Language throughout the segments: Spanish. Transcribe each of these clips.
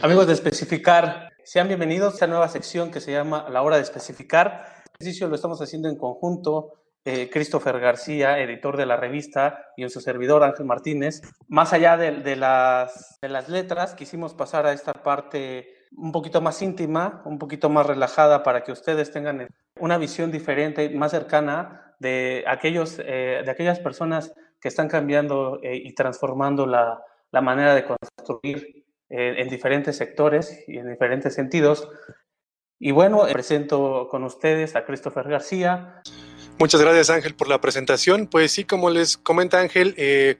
Amigos de Especificar, sean bienvenidos a esta nueva sección que se llama La Hora de Especificar. El ejercicio lo estamos haciendo en conjunto eh, Christopher García, editor de la revista, y en su servidor Ángel Martínez. Más allá de, de, las, de las letras, quisimos pasar a esta parte un poquito más íntima, un poquito más relajada para que ustedes tengan una visión diferente, más cercana de, aquellos, eh, de aquellas personas que están cambiando eh, y transformando la, la, manera de construir eh, en diferentes sectores y en diferentes sentidos. Y bueno, presento con ustedes a Christopher García. Muchas gracias Ángel por la presentación. Pues sí, como les comenta Ángel, eh,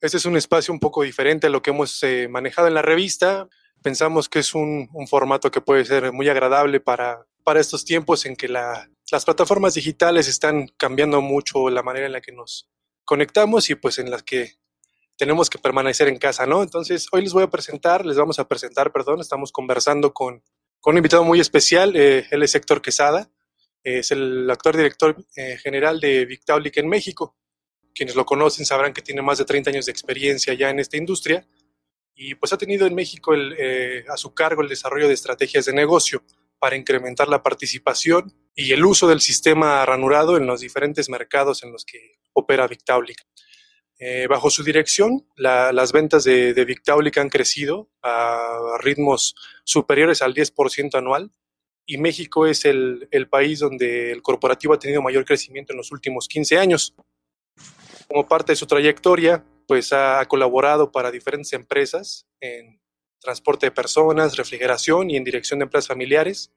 este es un espacio un poco diferente a lo que hemos eh, manejado en la revista. Pensamos que es un, un, formato que puede ser muy agradable para, para estos tiempos en que la, las plataformas digitales están cambiando mucho la manera en la que nos conectamos y pues en las que tenemos que permanecer en casa, ¿no? Entonces, hoy les voy a presentar, les vamos a presentar, perdón, estamos conversando con, con un invitado muy especial, eh, él es Héctor Quesada, es el actor director eh, general de Victaulic en México. Quienes lo conocen sabrán que tiene más de 30 años de experiencia ya en esta industria y pues ha tenido en México el, eh, a su cargo el desarrollo de estrategias de negocio para incrementar la participación y el uso del sistema ranurado en los diferentes mercados en los que opera Victaulic. Eh, bajo su dirección, la, las ventas de, de han crecido a ritmos superiores al 10% anual y México es el, país donde el corporativo ha tenido mayor crecimiento en los últimos 15 años. Como parte de su trayectoria, pues ha colaborado para diferentes empresas en transporte de personas, refrigeración y en dirección de empresas familiares.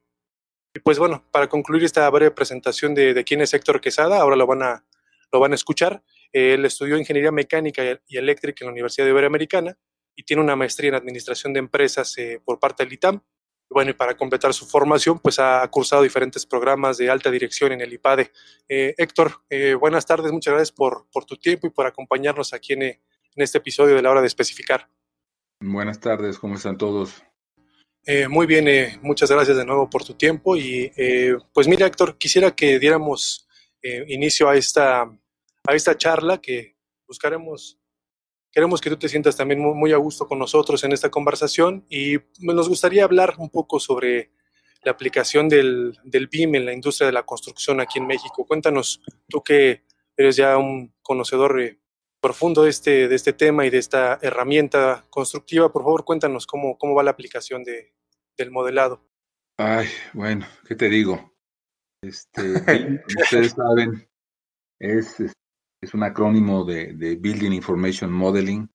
Y pues bueno, para concluir esta breve presentación de, de quién es Héctor Quesada, ahora lo van a, lo van a escuchar. Él estudió ingeniería mecánica y eléctrica en la Universidad Iberoamericana y tiene una maestría en administración de empresas eh, por parte del ITAM. Bueno, y para completar su formación, pues ha cursado diferentes programas de alta dirección en el IPADE. Eh, Héctor, eh, buenas tardes, muchas gracias por, por, tu tiempo y por acompañarnos aquí en, en, este episodio de la hora de especificar. Buenas tardes, ¿cómo están todos? Eh, muy bien, eh, muchas gracias de nuevo por tu tiempo. Y pues mira, Héctor, quisiera que diéramos inicio a esta, a esta charla que buscaremos Queremos que tú te sientas también muy, muy, a gusto con nosotros en esta conversación y nos gustaría hablar un poco sobre la aplicación del, del BIM en la industria de la construcción aquí en México. Cuéntanos, tú que eres ya un conocedor eh, profundo de este, de este tema y de esta herramienta constructiva, por favor, cuéntanos cómo, cómo va la aplicación de, del modelado. Ay, bueno, ¿qué te digo? Este, ustedes saben, es, es un acrónimo de, de Building Information Modeling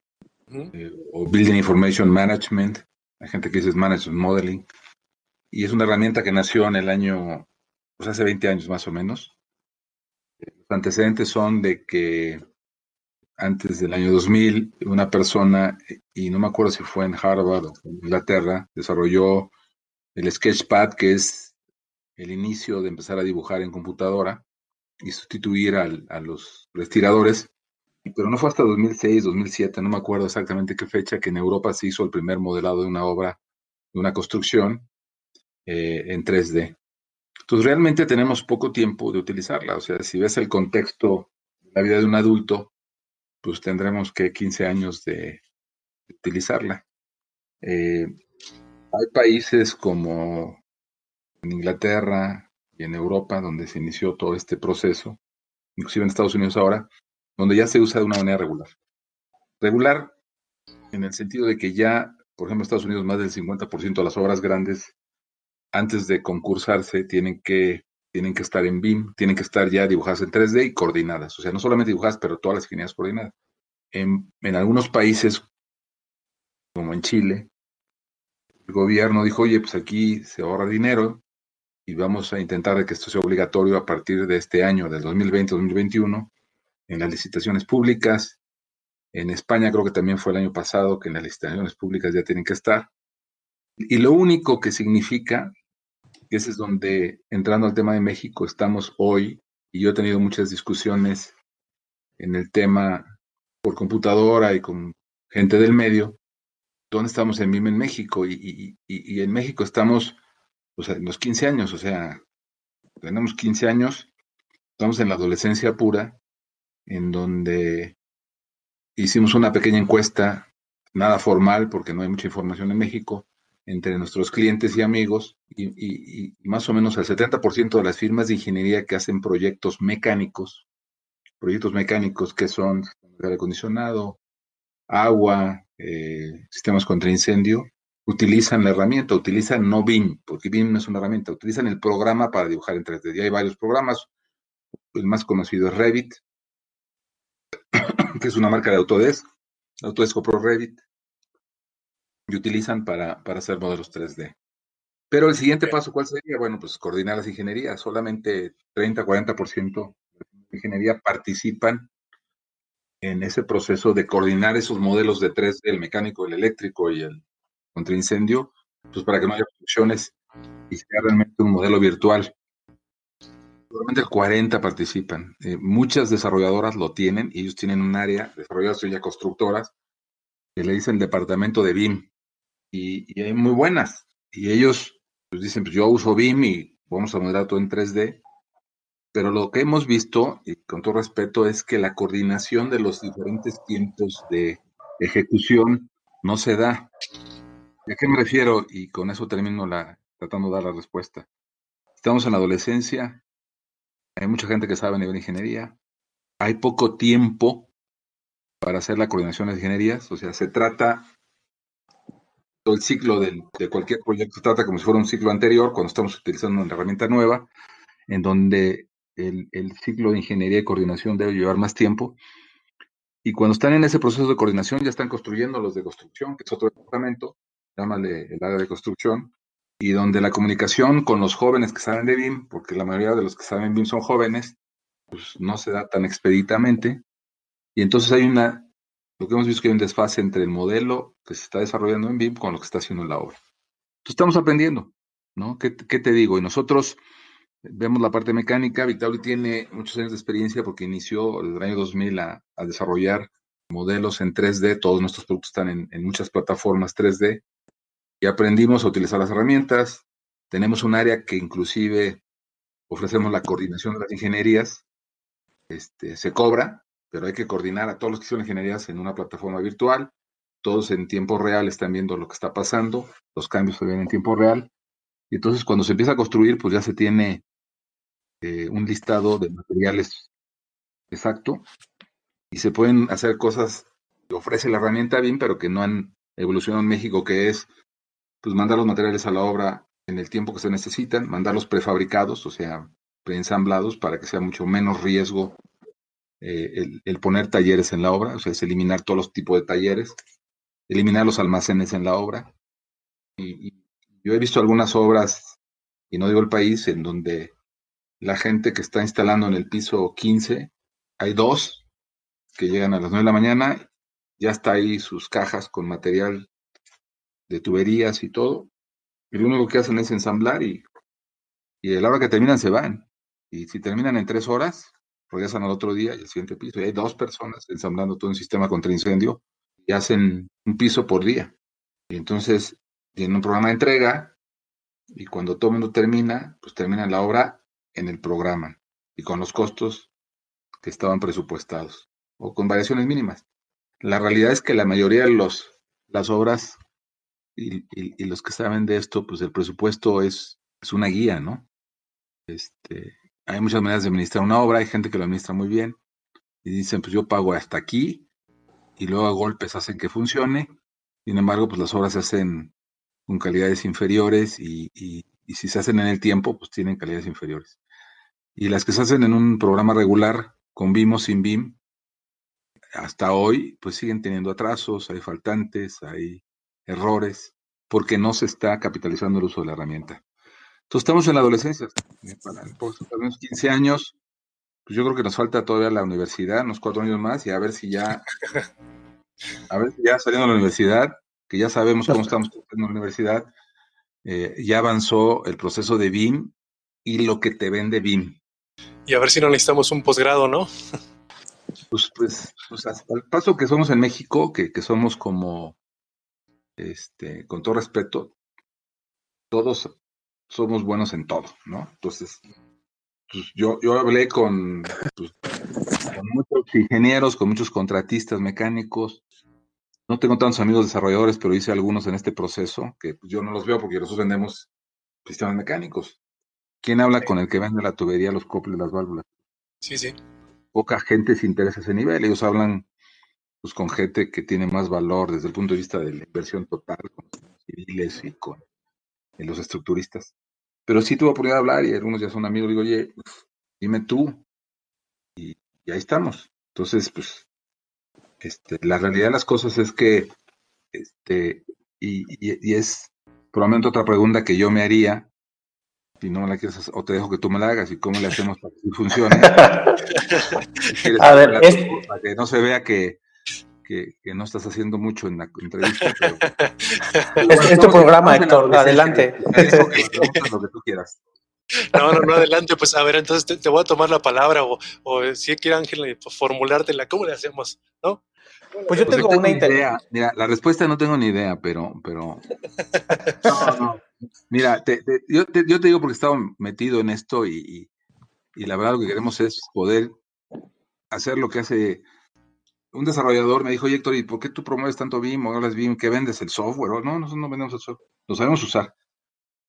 eh, o Building Information Management. Hay gente que dice Management Modeling. Y es una herramienta que nació en el año, pues hace 20 años más o menos. Los antecedentes son de que antes del año 2000, una persona, y no me acuerdo si fue en Harvard o en Inglaterra, desarrolló el Sketchpad, que es el inicio de empezar a dibujar en computadora y sustituir al, a los respiradores, pero no fue hasta 2006, 2007, no me acuerdo exactamente qué fecha, que en Europa se hizo el primer modelado de una obra, de una construcción eh, en 3D. Entonces realmente tenemos poco tiempo de utilizarla, o sea, si ves el contexto de la vida de un adulto, pues tendremos que 15 años de, de utilizarla. Eh, hay países como en Inglaterra, y en Europa, donde se inició todo este proceso, inclusive en Estados Unidos ahora, donde ya se usa de una manera regular. Regular en el sentido de que ya, por ejemplo, en Estados Unidos más del 50% de las obras grandes, antes de concursarse, tienen que, tienen que estar en BIM, tienen que estar ya dibujadas en 3D y coordinadas. O sea, no solamente dibujadas, pero todas las ingenierías coordinadas. En, en algunos países, como en Chile, el gobierno dijo, oye, pues aquí se ahorra dinero, y vamos a intentar que esto sea obligatorio a partir de este año, del 2020-2021, en las licitaciones públicas. En España creo que también fue el año pasado que en las licitaciones públicas ya tienen que estar. Y lo único que significa, que ese es donde, entrando al tema de México, estamos hoy, y yo he tenido muchas discusiones en el tema por computadora y con gente del medio, ¿dónde estamos en MIM en México? Y, y en México estamos los 15 años, o sea, tenemos 15 años, estamos en la adolescencia pura, en donde hicimos una pequeña encuesta, nada formal porque no hay mucha información en México, entre nuestros clientes y amigos, y, más o menos el 70% de las firmas de ingeniería que hacen proyectos mecánicos, proyectos mecánicos que son aire acondicionado, agua, eh, sistemas contra incendio, utilizan la herramienta, utilizan no BIM, porque BIM no es una herramienta, utilizan el programa para dibujar en 3D. Ya hay varios programas, el más conocido es Revit, que es una marca de Autodesk, Autodesk compró Revit, y utilizan para, para hacer modelos 3D. Pero el siguiente paso, ¿cuál sería? Bueno, pues coordinar las ingenierías. Solamente 30-40% de ingeniería participan en ese proceso de coordinar esos modelos de 3D, el mecánico, el eléctrico y el contra incendio, pues para que no haya funciones y sea realmente un modelo virtual. El 40 participan. Eh, muchas desarrolladoras lo tienen y ellos tienen un área, desarrolladoras ya constructoras, que le dicen departamento de BIM y, hay muy buenas. Y ellos pues, dicen, pues yo uso BIM y vamos a modelar todo en 3D. Pero lo que hemos visto, y con todo respeto, es que la coordinación de los diferentes tiempos de ejecución no se da. ¿A qué me refiero? Y con eso termino tratando de dar la respuesta. Estamos en la adolescencia, hay mucha gente que sabe a nivel de ingeniería, hay poco tiempo para hacer la coordinación de ingenierías, o sea, se trata todo el ciclo de, cualquier proyecto se trata como si fuera un ciclo anterior, cuando estamos utilizando una herramienta nueva, en donde el, ciclo de ingeniería y coordinación debe llevar más tiempo. Y cuando están en ese proceso de coordinación, ya están construyendo los de construcción, que es otro departamento, llámale el área de construcción, y donde la comunicación con los jóvenes que saben de BIM, porque la mayoría de los que saben BIM son jóvenes, pues no se da tan expeditamente. Y entonces hay una lo que hemos visto es que hay un desfase entre el modelo que se está desarrollando en BIM con lo que está haciendo en la obra. Entonces estamos aprendiendo, ¿no? ¿Qué, te digo? Y nosotros vemos la parte mecánica. Victoria tiene muchos años de experiencia porque inició desde el año 2000 a, desarrollar modelos en 3D. Todos nuestros productos están en, en, muchas plataformas 3D. Y aprendimos a utilizar las herramientas. Tenemos un área que inclusive ofrecemos la coordinación de las ingenierías. Este, se cobra, pero hay que coordinar a todos los que hicieron ingenierías en una plataforma virtual. Todos en tiempo real están viendo lo que está pasando, los cambios se ven en tiempo real. Y entonces cuando se empieza a construir, pues ya se tiene eh, un listado de materiales exacto y se pueden hacer cosas que ofrece la herramienta BIM, pero que no han evolucionado en México, que es pues mandar los materiales a la obra en el tiempo que se necesitan, mandarlos prefabricados, o sea, preensamblados para que sea mucho menos riesgo eh, el, poner talleres en la obra, o sea, es eliminar todos los tipos de talleres, eliminar los almacenes en la obra. Y, yo he visto algunas obras, y no digo el país, en donde la gente que está instalando en el piso 15, hay dos que llegan a las 9 de la mañana, ya está ahí sus cajas con material de tuberías y todo, y lo único que hacen es ensamblar y, y a la hora que terminan se van. Y si terminan en tres horas, regresan al otro día y el siguiente piso. Y hay dos personas ensamblando todo un sistema contra incendio y hacen un piso por día. Y entonces tienen un programa de entrega y cuando todo el mundo termina, pues terminan la obra en el programa y con los costos que estaban presupuestados o con variaciones mínimas. La realidad es que la mayoría de los, las obras y, y, los que saben de esto, pues el presupuesto es, es una guía, ¿no? Este, hay muchas maneras de administrar una obra, hay gente que lo administra muy bien y dicen, pues yo pago hasta aquí y luego a golpes hacen que funcione. Sin embargo, pues las obras se hacen con calidades inferiores y, si se hacen en el tiempo, pues tienen calidades inferiores. Y las que se hacen en un programa regular, con BIM o sin BIM, hasta hoy, pues siguen teniendo atrasos, hay faltantes, hay errores, porque no se está capitalizando el uso de la herramienta. Entonces estamos en la adolescencia, para unos 15 años, pues yo creo que nos falta todavía la universidad, unos cuatro años más, y a ver si ya, a ver si ya saliendo de la universidad, que ya sabemos cómo estamos en la universidad, eh, ya avanzó el proceso de BIM y lo que te vende BIM. Y a ver si no necesitamos un posgrado, ¿no? Pues, pues, pues hasta el paso que somos en México, que, que somos como, este, con todo respeto, todos somos buenos en todo, ¿no? Entonces, pues yo, yo hablé con, pues, con muchos ingenieros, con muchos contratistas mecánicos. No tengo tantos amigos desarrolladores, pero hice algunos en este proceso, que pues, yo no los veo porque nosotros vendemos sistemas mecánicos. ¿Quién habla con el que vende la tubería, los coples, las válvulas? Sí, sí. Poca gente se interesa a ese nivel. Ellos hablan pues, con gente que tiene más valor desde el punto de vista de la inversión total, con los civiles y con los estructuristas. Pero sí tuve oportunidad de hablar y algunos ya son amigos. Digo, oye, dime tú. Y, ahí estamos. Entonces, pues, este, la realidad de las cosas es que, este, y, y, es probablemente otra pregunta que yo me haría, si no me la quieres hacer, o te dejo que tú me la hagas, y cómo le hacemos para que funcione. a ver, es... para que no se vea que, que, no estás haciendo mucho en la entrevista. Pero, es, tu programa, Héctor, adelante. lo que tú quieras. No, no, no, adelante. Pues a ver, entonces te, voy a tomar la palabra o, o si quiere Ángel pues, formulártela, ¿cómo le hacemos? ¿No? Pues yo pues tengo una idea. Mira, la respuesta no tengo ni idea, pero, pero. No, no. Mira, yo, te, yo, te, digo porque he estado metido en esto y, y, la verdad lo que queremos es poder hacer lo que hace un desarrollador. Me dijo, oye, Héctor, ¿y por qué tú promueves tanto BIM o hablas BIM? ¿Qué vendes? ¿El software? No, nosotros no vendemos el software. Lo sabemos usar.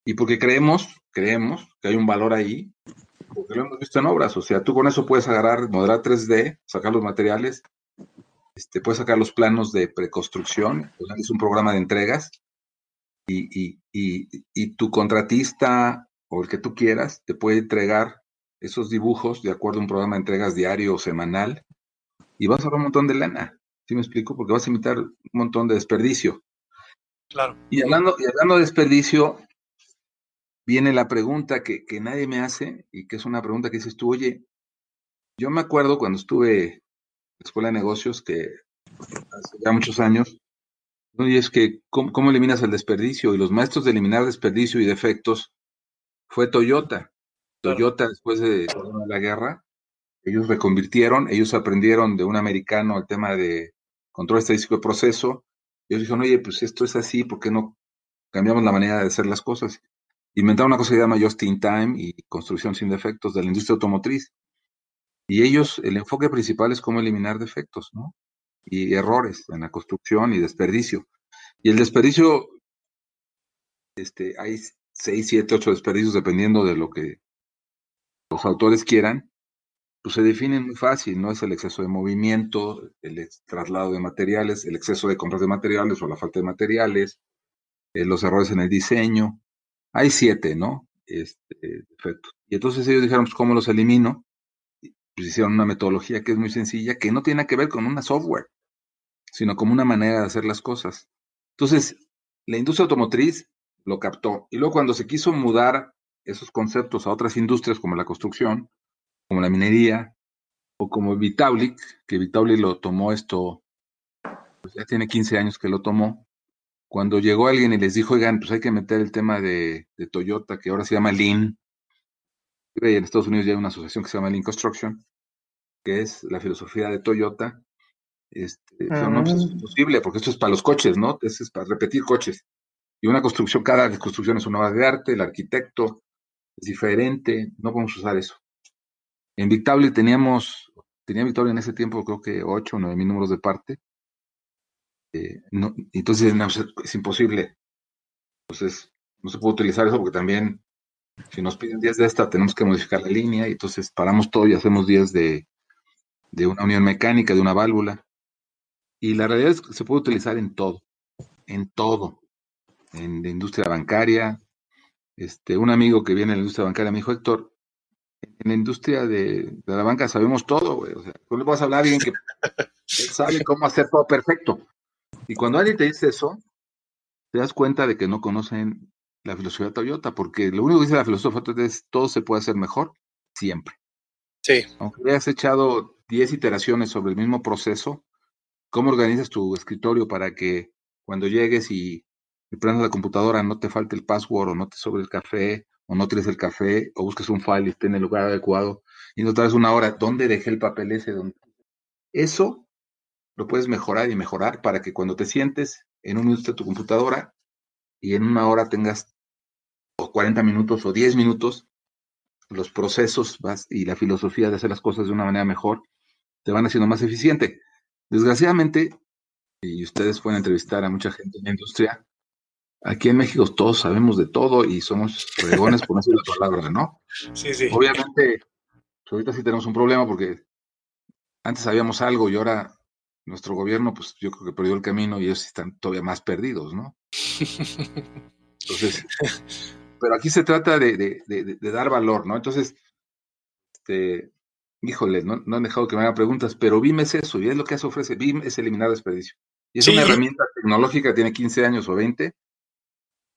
Y porque creemos, creemos que hay un valor ahí, porque lo hemos visto en obras. O sea, tú con eso puedes agarrar, modelar 3D, sacar los materiales, este, puedes sacar los planos de preconstrucción, es un programa de entregas, y, y, tu contratista o el que tú quieras te puede entregar esos dibujos de acuerdo a un programa de entregas diario o semanal, y vas a ahorrar un montón de lana. ¿Sí me explico? Porque vas a imitar un montón de desperdicio. Claro. Y hablando, y hablando de desperdicio, viene la pregunta que, nadie me hace y que es una pregunta que dices tú, oye, yo me acuerdo cuando estuve en la escuela de negocios, que hace ya muchos años, y es que, ¿cómo, eliminas el desperdicio? Y los maestros de eliminar desperdicio y defectos fue Toyota. Toyota, después de la guerra, ellos reconvirtieron, ellos aprendieron de un americano el tema de control estadístico de proceso. Ellos dijeron, oye, pues esto es así, ¿por qué no cambiamos la manera de hacer las cosas? inventaron una cosa que se llama Just in Time y construcción sin defectos de la industria automotriz. Y ellos, el enfoque principal es cómo eliminar defectos, ¿no? Y errores en la construcción y desperdicio. Y el desperdicio, este, hay seis, siete, ocho desperdicios dependiendo de lo que los autores quieran, pues se definen muy fácil, ¿no? Es el exceso de movimiento, el traslado de materiales, el exceso de compras de materiales o la falta de materiales, eh, los errores en el diseño, hay siete, ¿no? Este, Y entonces ellos dijeron, pues, ¿cómo los elimino? Pues hicieron una metodología que es muy sencilla, que no tiene que ver con una software, sino como una manera de hacer las cosas. Entonces, la industria automotriz lo captó. Y luego cuando se quiso mudar esos conceptos a otras industrias como la construcción, como la minería, o como Vitaulic, que Vitaulic lo tomó esto, pues ya tiene 15 años que lo tomó, cuando llegó alguien y les dijo, oigan, pues hay que meter el tema de, Toyota, que ahora se llama Lean, y en Estados Unidos ya hay una asociación que se llama Lean Construction, que es la filosofía de Toyota. Este, no, pues es ah. imposible, porque esto es para los coches, ¿no? es para repetir coches. Y una construcción, cada construcción es una obra de arte, el arquitecto es diferente, no podemos usar eso. En Victable teníamos, tenía Victoria en ese tiempo creo que 8 o 9 mil números de parte, eh, entonces es imposible. Entonces, no se puede utilizar eso porque también, si nos piden 10 de esta, tenemos que modificar la línea y entonces paramos todo y hacemos 10 de, de una unión mecánica, de una válvula. Y la realidad es que se puede utilizar en todo, en todo. En la industria bancaria. Este, un amigo que viene de la industria bancaria me dijo, Héctor, en la industria de, la banca sabemos todo, güey. O sea, tú le vas a hablar a alguien que sabe cómo hacer todo perfecto. Y cuando alguien te dice eso, te das cuenta de que no conocen la filosofía de Toyota, porque lo único que dice la filosofía de Toyota es todo se puede hacer mejor siempre. Sí. Aunque hayas echado 10 iteraciones sobre el mismo proceso, ¿cómo organizas tu escritorio para que cuando llegues y, prendas la computadora no te falte el password o no te sobre el café o no tires el café o busques un file y esté en el lugar adecuado y no traes una hora, ¿dónde dejé el papel ese? Eso lo puedes mejorar y mejorar para que cuando te sientes en un minuto de tu computadora y en una hora tengas o 40 minutos o 10 minutos, los procesos y la filosofía de hacer las cosas de una manera mejor te van haciendo más eficiente. Desgraciadamente, y ustedes pueden entrevistar a mucha gente en la industria, aquí en México todos sabemos de todo y somos fregones por no decir la palabra, ¿no? Sí, sí. Obviamente, pues, ahorita sí tenemos un problema porque antes sabíamos algo y ahora nuestro gobierno, pues yo creo que perdió el camino y ellos están todavía más perdidos, ¿no? Entonces, pero aquí se trata de, dar valor, ¿no? Entonces, este, híjole, no, han dejado que me hagan preguntas, pero BIM es eso, y es lo que hace ofrece. BIM es eliminar desperdicio. Y es una herramienta tecnológica, tiene 15 años o 20,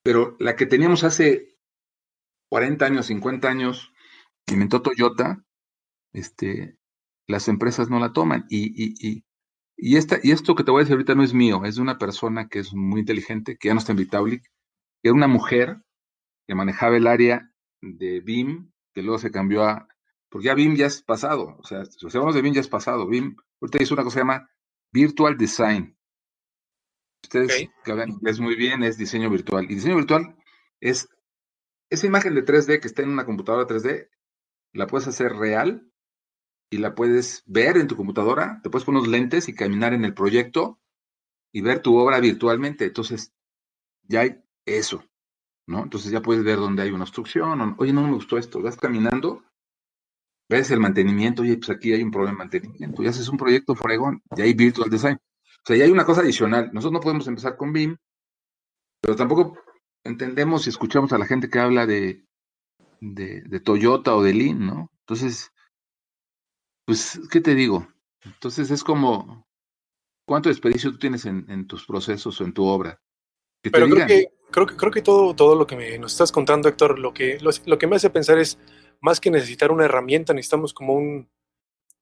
pero la que teníamos hace 40 años, 50 años, inventó Toyota, este, las empresas no la toman. Y, y, y, y, esta, y esto que te voy a decir ahorita no es mío, es de una persona que es muy inteligente, que ya no está en que era una mujer que manejaba el área de BIM, que luego se cambió a, porque ya BIM ya es pasado, o sea, si hablamos de BIM ya es pasado, BIM, ahorita hizo una cosa que se llama Virtual Design. Ustedes que hablan inglés muy bien, es diseño virtual. Y diseño virtual es esa imagen de 3D que está en una computadora 3D, la puedes hacer real y la puedes ver en tu computadora, te puedes poner unos lentes y caminar en el proyecto y ver tu obra virtualmente. Entonces, ya hay eso, ¿no? Entonces ya puedes ver dónde hay una obstrucción, oye, no me gustó esto, vas caminando, ves el mantenimiento, oye, pues aquí hay un problema de mantenimiento, ya haces un proyecto fregón, ya hay virtual design. O sea, ya hay una cosa adicional. Nosotros no podemos empezar con BIM, pero tampoco entendemos y escuchamos a la gente que habla de, de, de Toyota o de Lean, ¿no? Entonces, pues, ¿qué te digo? Entonces es como, ¿cuánto desperdicio tú tienes en, tus procesos o en tu obra? Pero creo que, creo que, creo que todo, todo lo que me, nos estás contando, Héctor, lo que, lo, que me hace pensar es, más que necesitar una herramienta, necesitamos como un,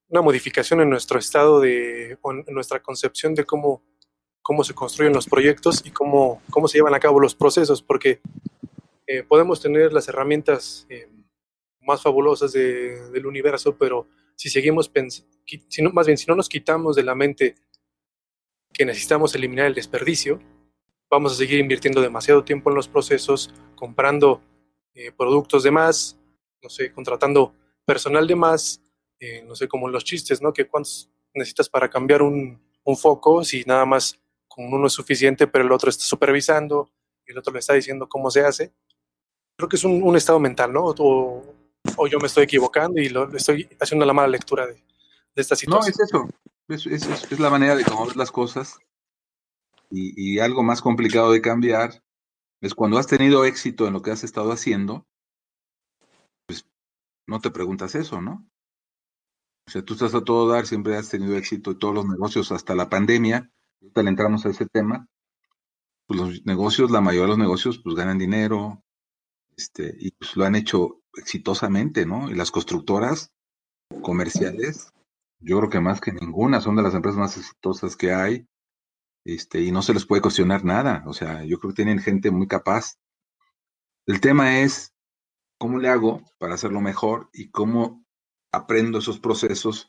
una modificación en nuestro estado de, en nuestra concepción de cómo, cómo se construyen los proyectos y cómo, cómo se llevan a cabo los procesos, porque eh, podemos tener las herramientas eh, más fabulosas del universo, pero si seguimos pensando, más bien si no nos quitamos de la mente que necesitamos eliminar el desperdicio, vamos a seguir invirtiendo demasiado tiempo en los procesos, comprando eh, productos de más, no sé, contratando personal de más, eh, no sé, como los chistes, ¿no? Que cuántos necesitas para cambiar un, un, foco si nada más con uno es suficiente, pero el otro está supervisando y el otro le está diciendo cómo se hace. Creo que es un, un estado mental, ¿no? O, o yo me estoy equivocando y lo, estoy haciendo la mala lectura de, esta situación. No, es eso. Es, es, la manera de cómo ves las cosas. Y, y, algo más complicado de cambiar es cuando has tenido éxito en lo que has estado haciendo, pues no te preguntas eso, ¿no? O sea, tú estás a todo dar, siempre has tenido éxito en todos los negocios hasta la pandemia. Ahorita le entramos a ese tema. Pues los negocios, la mayoría de los negocios, pues ganan dinero, este, y pues lo han hecho exitosamente, ¿no? Y las constructoras comerciales, yo creo que más que ninguna, son de las empresas más exitosas que hay, este, y no se les puede cuestionar nada, o sea, yo creo que tienen gente muy capaz. El tema es cómo le hago para hacerlo mejor y cómo aprendo esos procesos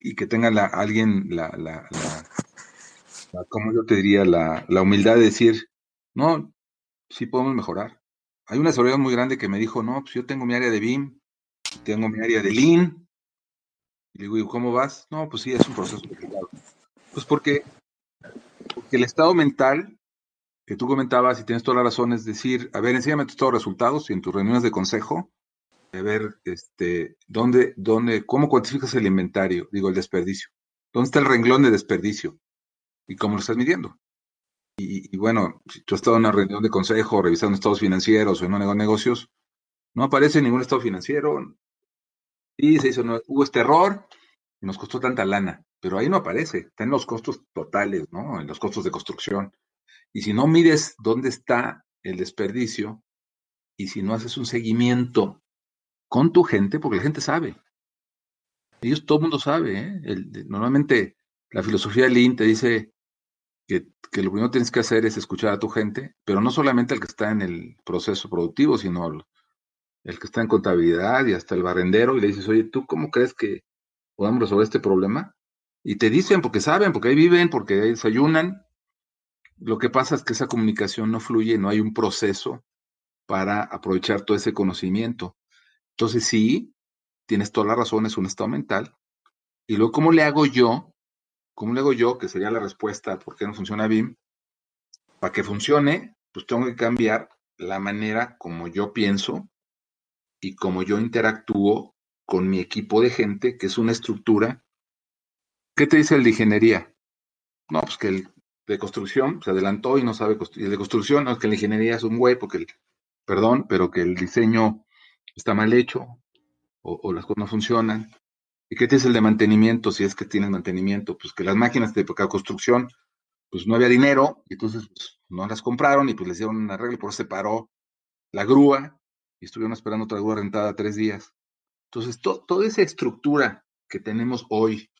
y que tenga la, alguien la, la, la, ¿cómo yo te diría? La, humildad de decir, no, sí podemos mejorar hay una seguridad muy grande que me dijo, no, pues yo tengo mi área de BIM, tengo mi área de Lean. Y le digo, ¿cómo vas? No, pues sí, es un proceso complicado. Pues porque, porque el estado mental que tú comentabas y tienes toda la razón es decir, a ver, enséñame tus resultados y en tus reuniones de consejo, a ver, este, ¿dónde, dónde, cómo cuantificas el inventario, digo, el desperdicio? ¿Dónde está el renglón de desperdicio? ¿Y cómo lo estás midiendo? Y, bueno, si tú has estado en una reunión de consejo, revisando estados financieros o en un negocios, no aparece ningún estado financiero. Y se hizo, no, hubo este error nos costó tanta lana, pero ahí no aparece, está en los costos totales, ¿no? En los costos de construcción. Y si no mides dónde está el desperdicio y si no haces un seguimiento con tu gente, porque la gente sabe. Ellos, todo el mundo sabe, ¿eh? normalmente la filosofía de Lean te dice, que, lo primero que tienes que hacer es escuchar a tu gente, pero no solamente el que está en el proceso productivo, sino el, que está en contabilidad y hasta el barrendero, y le dices, oye, ¿tú cómo crees que podamos resolver este problema? Y te dicen, porque saben, porque ahí viven, porque ahí desayunan. Lo que pasa es que esa comunicación no fluye, no hay un proceso para aprovechar todo ese conocimiento. Entonces, sí, tienes toda la razón, es un estado mental, Y luego, ¿cómo le hago yo? ¿Cómo le hago yo? Que sería la respuesta por qué no funciona BIM. Para que funcione, pues tengo que cambiar la manera como yo pienso y como yo interactúo con mi equipo de gente, que es una estructura. ¿Qué te dice el de ingeniería? No, pues que el de construcción se adelantó y no sabe construir. El de construcción, no, es que la ingeniería es un güey, porque el, perdón, pero que el diseño está mal hecho o, las cosas no funcionan. ¿Y qué te el de mantenimiento? Si es que tienes mantenimiento, pues que las máquinas de construcción, pues no había dinero, y entonces pues, no las compraron y pues les dieron un arreglo por eso se paró la grúa y estuvieron esperando otra grúa rentada tres días. Entonces, toda esa estructura que tenemos hoy,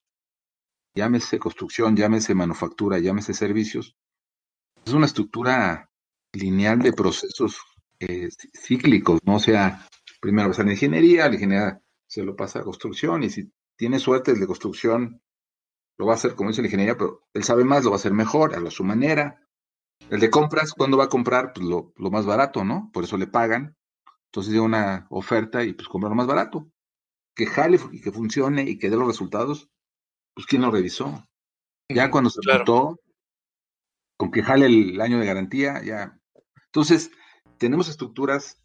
llámese construcción, llámese manufactura, llámese servicios, es una estructura lineal de procesos eh, cíclicos, ¿no? O sea, primero va a la ingeniería, la ingeniería se lo pasa a construcción y si tiene suerte el de construcción lo va a hacer como dice la ingeniería, pero él sabe más, lo va a hacer mejor, a su manera. El de compras, ¿cuándo va a comprar? Pues lo, lo más barato, ¿no? Por eso le pagan. Entonces llega una oferta y pues compra lo más barato. Que jale y que funcione y que dé los resultados, pues ¿quién lo revisó? Ya cuando se claro. con que jale el año de garantía, ya. Entonces, tenemos estructuras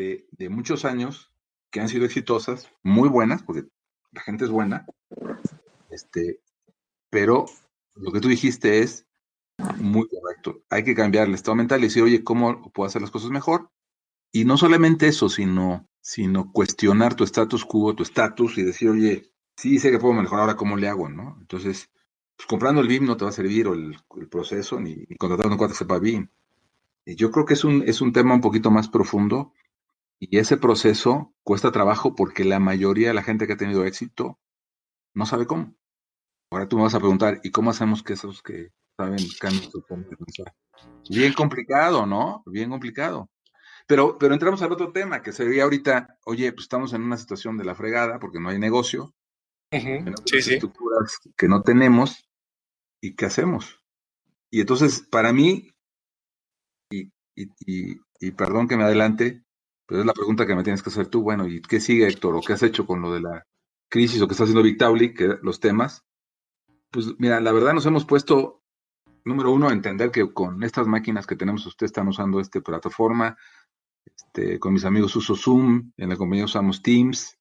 de, de muchos años que han sido exitosas, muy buenas, porque la gente es buena, este, pero lo que tú dijiste es muy correcto. Hay que cambiar el estado mental y decir, oye, ¿cómo puedo hacer las cosas mejor? Y no solamente eso, sino, sino cuestionar tu status quo, tu estatus y decir, oye, sí sé que puedo mejorar, ahora cómo le hago, ¿no? Entonces, pues comprando el BIM no te va a servir o el, proceso, ni, ni, contratando un cuate que sepa BIM. Y yo creo que es un, es un tema un poquito más profundo y ese proceso cuesta trabajo porque la mayoría de la gente que ha tenido éxito no sabe cómo. Ahora tú me vas a preguntar, ¿y cómo hacemos que esos que saben Bien complicado, ¿no? Bien complicado. Pero, pero entramos al otro tema, que sería ahorita, oye, pues estamos en una situación de la fregada porque no hay negocio, sí, sí. estructuras que no tenemos, ¿y qué hacemos? Y entonces, para mí, y, y, y, perdón que me adelante, pero es la pregunta que me tienes que hacer tú, bueno, ¿y qué sigue, Héctor? ¿O qué has hecho con lo de la crisis o qué está haciendo Victabli, que los temas? Pues mira, la verdad nos hemos puesto, número uno, a entender que con estas máquinas que tenemos, ustedes están usando esta plataforma, este, con mis amigos uso Zoom, en la compañía usamos Teams,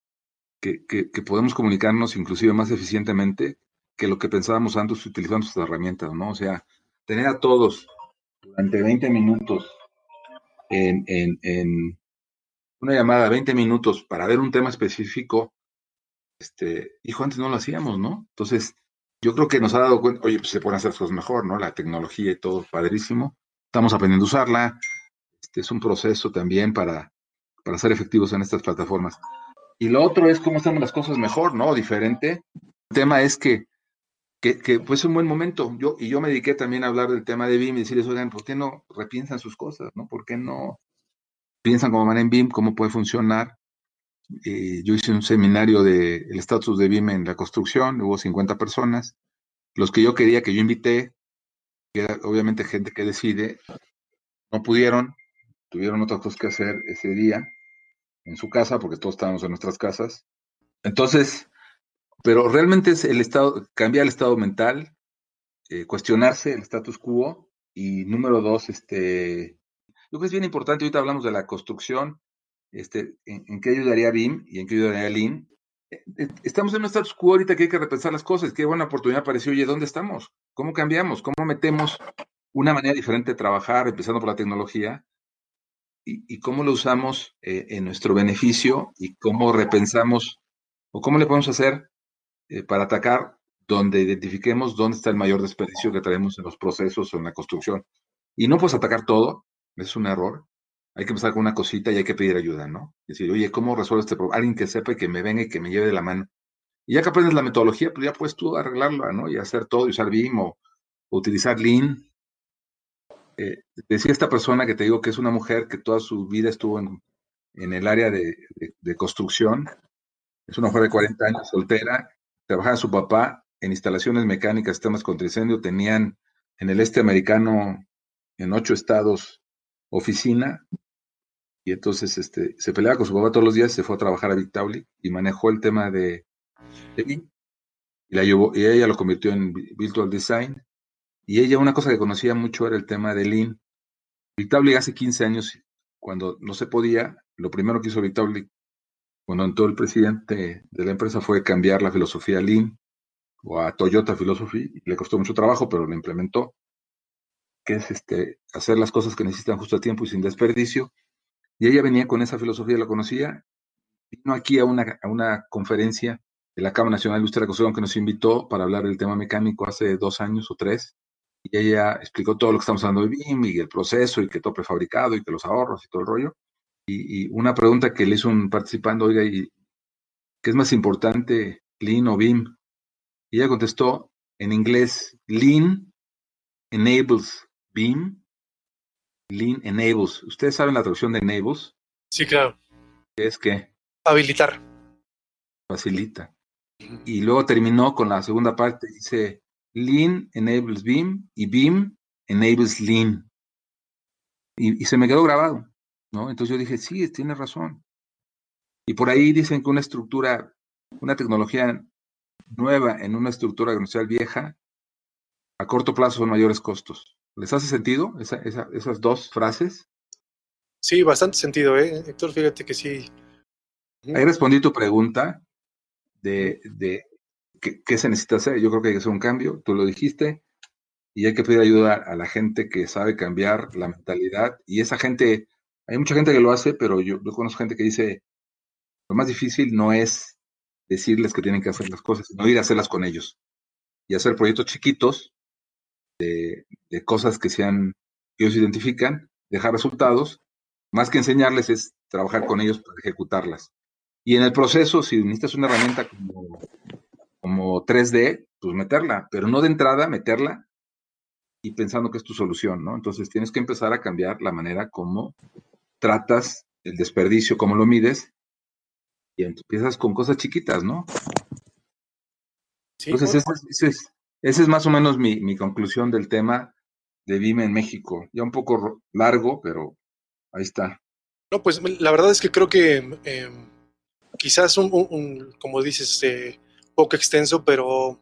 que, podemos comunicarnos inclusive más eficientemente que lo que pensábamos antes utilizando estas herramientas, ¿no? O sea, tener a todos durante 20 minutos en, en, una llamada, 20 minutos para ver un tema específico, este, hijo, antes no lo hacíamos, ¿no? Entonces, yo creo que nos ha dado cuenta, oye, pues se pueden hacer cosas mejor, ¿no? La tecnología y todo, padrísimo. Estamos aprendiendo a usarla, este es un proceso también para, para ser efectivos en estas plataformas. Y lo otro es cómo hacemos las cosas mejor, ¿no? Diferente. El tema es que, que, que pues es un buen momento. Yo, y yo me dediqué también a hablar del tema de BIM y decirles, oigan, ¿por qué no repiensan sus cosas, ¿no? ¿Por qué no piensan cómo van en BIM, cómo puede funcionar? Eh, yo hice un seminario del el estatus de BIM en la construcción, hubo 50 personas. Los que yo quería que yo invité, que era obviamente gente que decide, no pudieron, tuvieron otras cosas que hacer ese día en su casa, porque todos estábamos en nuestras casas. Entonces, pero realmente es el estado, cambiar el estado mental, eh, cuestionarse el status quo y número dos, este, yo creo que es bien importante, ahorita hablamos de la construcción, este, en, qué ayudaría BIM y en qué ayudaría Lean. Eh, eh, estamos en un status quo ahorita que hay que repensar las cosas, qué buena oportunidad apareció, oye, ¿dónde estamos? ¿Cómo cambiamos? ¿Cómo metemos una manera diferente de trabajar, empezando por la tecnología, y, cómo lo usamos eh, en nuestro beneficio y cómo repensamos o cómo le podemos hacer eh, para atacar donde identifiquemos dónde está el mayor desperdicio que traemos en los procesos o en la construcción. Y no puedes atacar todo, es un error. Hay que empezar con una cosita y hay que pedir ayuda, ¿no? Decir, oye, ¿cómo resuelvo este problema? Alguien que sepa y que me venga y que me lleve de la mano. Y ya que aprendes la metodología, pues ya puedes tú arreglarla, ¿no? Y hacer todo, y usar BIM o utilizar Lean eh, decía esta persona que te digo que es una mujer que toda su vida estuvo en, el área de, construcción, es una mujer de 40 años, soltera, trabajaba su papá en instalaciones mecánicas, sistemas contra incendio, tenían en el este americano, en ocho estados, oficina, y entonces este, se peleaba con su papá todos los días, se fue a trabajar a Victauli y manejó el tema de, y la llevó, y ella lo convirtió en Virtual Design. Y ella, una cosa que conocía mucho era el tema de Lean. Vitable hace 15 años, cuando no se podía, lo primero que hizo Vitable cuando entró el presidente de la empresa fue cambiar la filosofía Lean o a Toyota Philosophy. Le costó mucho trabajo, pero lo implementó, que es este, hacer las cosas que necesitan justo a tiempo y sin desperdicio. Y ella venía con esa filosofía, la conocía, vino aquí a una, a una conferencia de la Cámara Nacional de Industria de la Construcción que nos invitó para hablar del tema mecánico hace dos años o tres. Y ella explicó todo lo que estamos hablando de BIM y el proceso y que todo prefabricado y que los ahorros y todo el rollo. Y, una pregunta que le hizo un participante, oiga, ¿y ¿qué es más importante, Lean o BIM? Y ella contestó en inglés, Lean enables BIM, Lean enables. ¿Ustedes saben la traducción de enables? Sí, claro. ¿Qué es qué? Habilitar. Facilita. Y luego terminó con la segunda parte, dice, Lean enables BIM y BIM enables Lean. y se me quedó grabado. ¿no? Entonces yo dije, sí, tiene razón. Y por ahí dicen que una estructura, una tecnología nueva en una estructura comercial vieja, a corto plazo son mayores costos. ¿Les hace sentido esas dos frases? Sí, bastante sentido, ¿eh? Héctor, fíjate que sí. Ahí respondí tu pregunta de, de qué, qué, se necesita hacer. Yo creo que hay que hacer un cambio, tú lo dijiste, y hay que pedir ayuda a la gente que sabe cambiar la mentalidad. Y esa gente hay mucha gente que lo hace, pero yo, conozco gente que dice, lo más difícil no es decirles que tienen que hacer las cosas, sino ir a hacerlas con ellos. Y hacer proyectos chiquitos de, cosas que sean, que ellos identifican, dejar resultados, más que enseñarles es trabajar con ellos para ejecutarlas. Y en el proceso, si necesitas una herramienta como, como 3D, pues meterla, pero no de entrada meterla y pensando que es tu solución, ¿no? Entonces tienes que empezar a cambiar la manera como tratas el desperdicio, cómo lo mides, y empiezas con cosas chiquitas, ¿no? Entonces, ese, es, ese, es, más o menos mi, conclusión del tema de Vime en México. Ya un poco largo, pero ahí está. No, pues la verdad es que creo que em, quizás un, como dices, eh, poco extenso, pero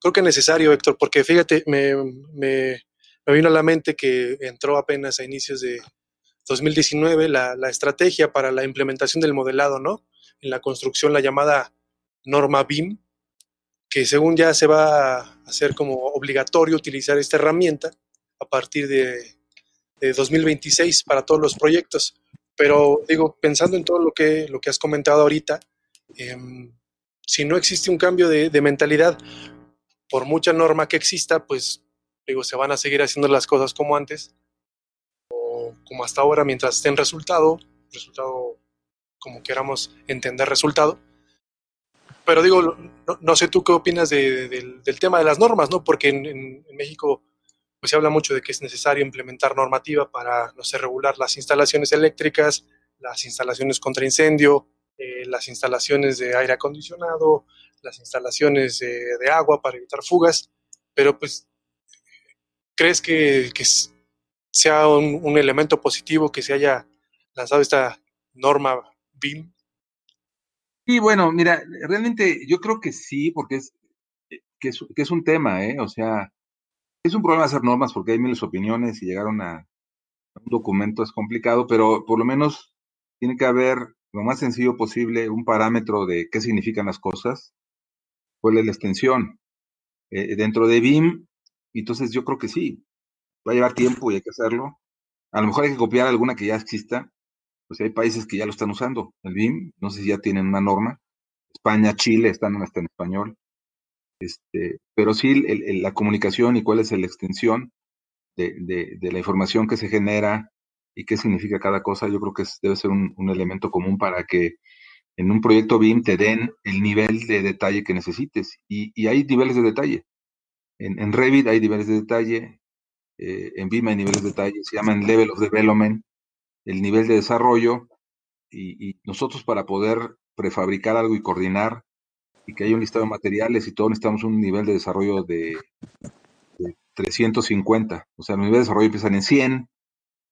creo que necesario, Héctor, porque fíjate, me, me, me, vino a la mente que entró apenas a inicios de, 2019 la, estrategia para la implementación del modelado, ¿no? En la construcción, la llamada norma BIM, que según ya se va a hacer como obligatorio utilizar esta herramienta a partir de, 2026 para todos los proyectos. Pero digo, pensando en todo lo que, lo que has comentado ahorita, em, si no existe un cambio de, de, mentalidad, por mucha norma que exista, pues digo, se van a seguir haciendo las cosas como antes como hasta ahora mientras esté en resultado, resultado como queramos entender resultado. Pero digo, no, sé tú qué opinas del tema de las normas, ¿no? Porque en, México pues, se habla mucho de que es necesario implementar normativa para, no sé, regular las instalaciones eléctricas, las instalaciones contra incendio, eh, las instalaciones de aire acondicionado, las instalaciones de, agua para evitar fugas, pero pues, ¿crees que, que, sea un, elemento positivo que se haya lanzado esta norma BIM? Sí, bueno, mira, realmente yo creo que sí, porque es que es, un tema, ¿eh? O sea, es un problema hacer normas porque hay miles de opiniones y llegar a, un documento es complicado, pero por lo menos tiene que haber lo más sencillo posible un parámetro de qué significan las cosas, cuál es la extensión. Eh, dentro de BIM, entonces yo creo que sí, va a llevar tiempo y hay que hacerlo. A lo mejor hay que copiar alguna que ya exista, pues hay países que ya lo están usando, el BIM, no sé si ya tienen una norma. España, Chile están hasta en español. Este, pero sí la comunicación y cuál es la extensión de, la información que se genera y qué significa cada cosa, yo creo que debe ser un, elemento común para que en un proyecto BIM te den el nivel de detalle que necesites. Y, hay niveles de detalle. En, Revit hay niveles de detalle, eh, en BIM hay niveles de detalle, se llaman level of development, el nivel de desarrollo, y, nosotros para poder prefabricar algo y coordinar y que haya un listado de materiales y todo necesitamos un nivel de desarrollo de, 350, o sea, los niveles de desarrollo empiezan en 100,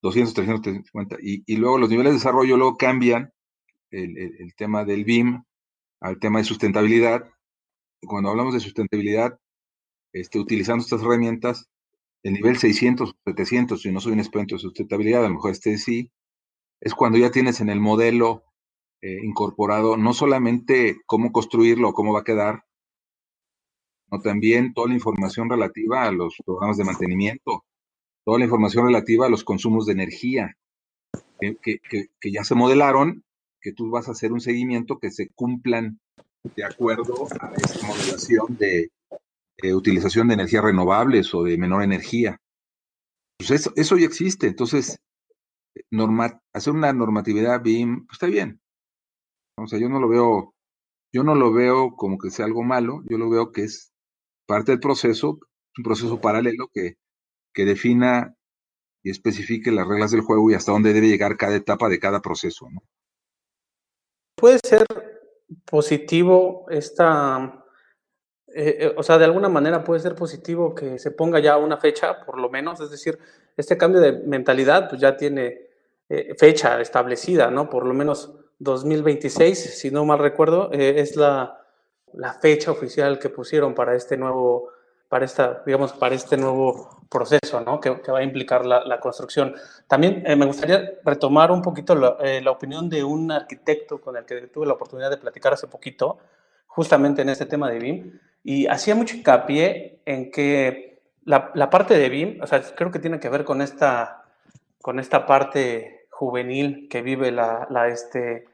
200, 350, y, y luego los niveles de desarrollo luego cambian el, tema del BIM al tema de sustentabilidad, cuando hablamos de sustentabilidad, este, utilizando estas herramientas, el nivel 600 o 700, si no soy un experto de sustentabilidad, a lo mejor este sí, es cuando ya tienes en el modelo eh, incorporado no solamente cómo construirlo cómo va a quedar, sino también toda la información relativa a los programas de mantenimiento, toda la información relativa a los consumos de energía, que, que ya se modelaron, que tú vas a hacer un seguimiento que se cumplan de acuerdo a esa modelación de, utilización de energías renovables o de menor energía. Pues eso, eso ya existe. Entonces, hacer una normatividad BIM, pues está bien. O sea, yo no lo veo, yo no lo veo como que sea algo malo, yo lo veo que es parte del proceso, un proceso paralelo que, que defina y especifique las reglas del juego y hasta dónde debe llegar cada etapa de cada proceso. Puede ser positivo esta eh, eh, o sea, de alguna manera puede ser positivo que se ponga ya una fecha, por lo menos, es decir, este cambio de mentalidad pues ya tiene eh, fecha establecida, ¿no? Por lo menos 2026, si no mal recuerdo, es la, la, fecha oficial que pusieron para este nuevo, para esta, digamos, para este nuevo proceso, ¿no? Que, va a implicar la, la construcción. También me gustaría retomar un poquito la, la opinión de un arquitecto con el que tuve la oportunidad de platicar hace poquito, justamente en este tema de BIM, y hacía mucho hincapié en que la, parte de BIM, o sea, creo que tiene que ver con esta, con esta parte juvenil que vive la, este,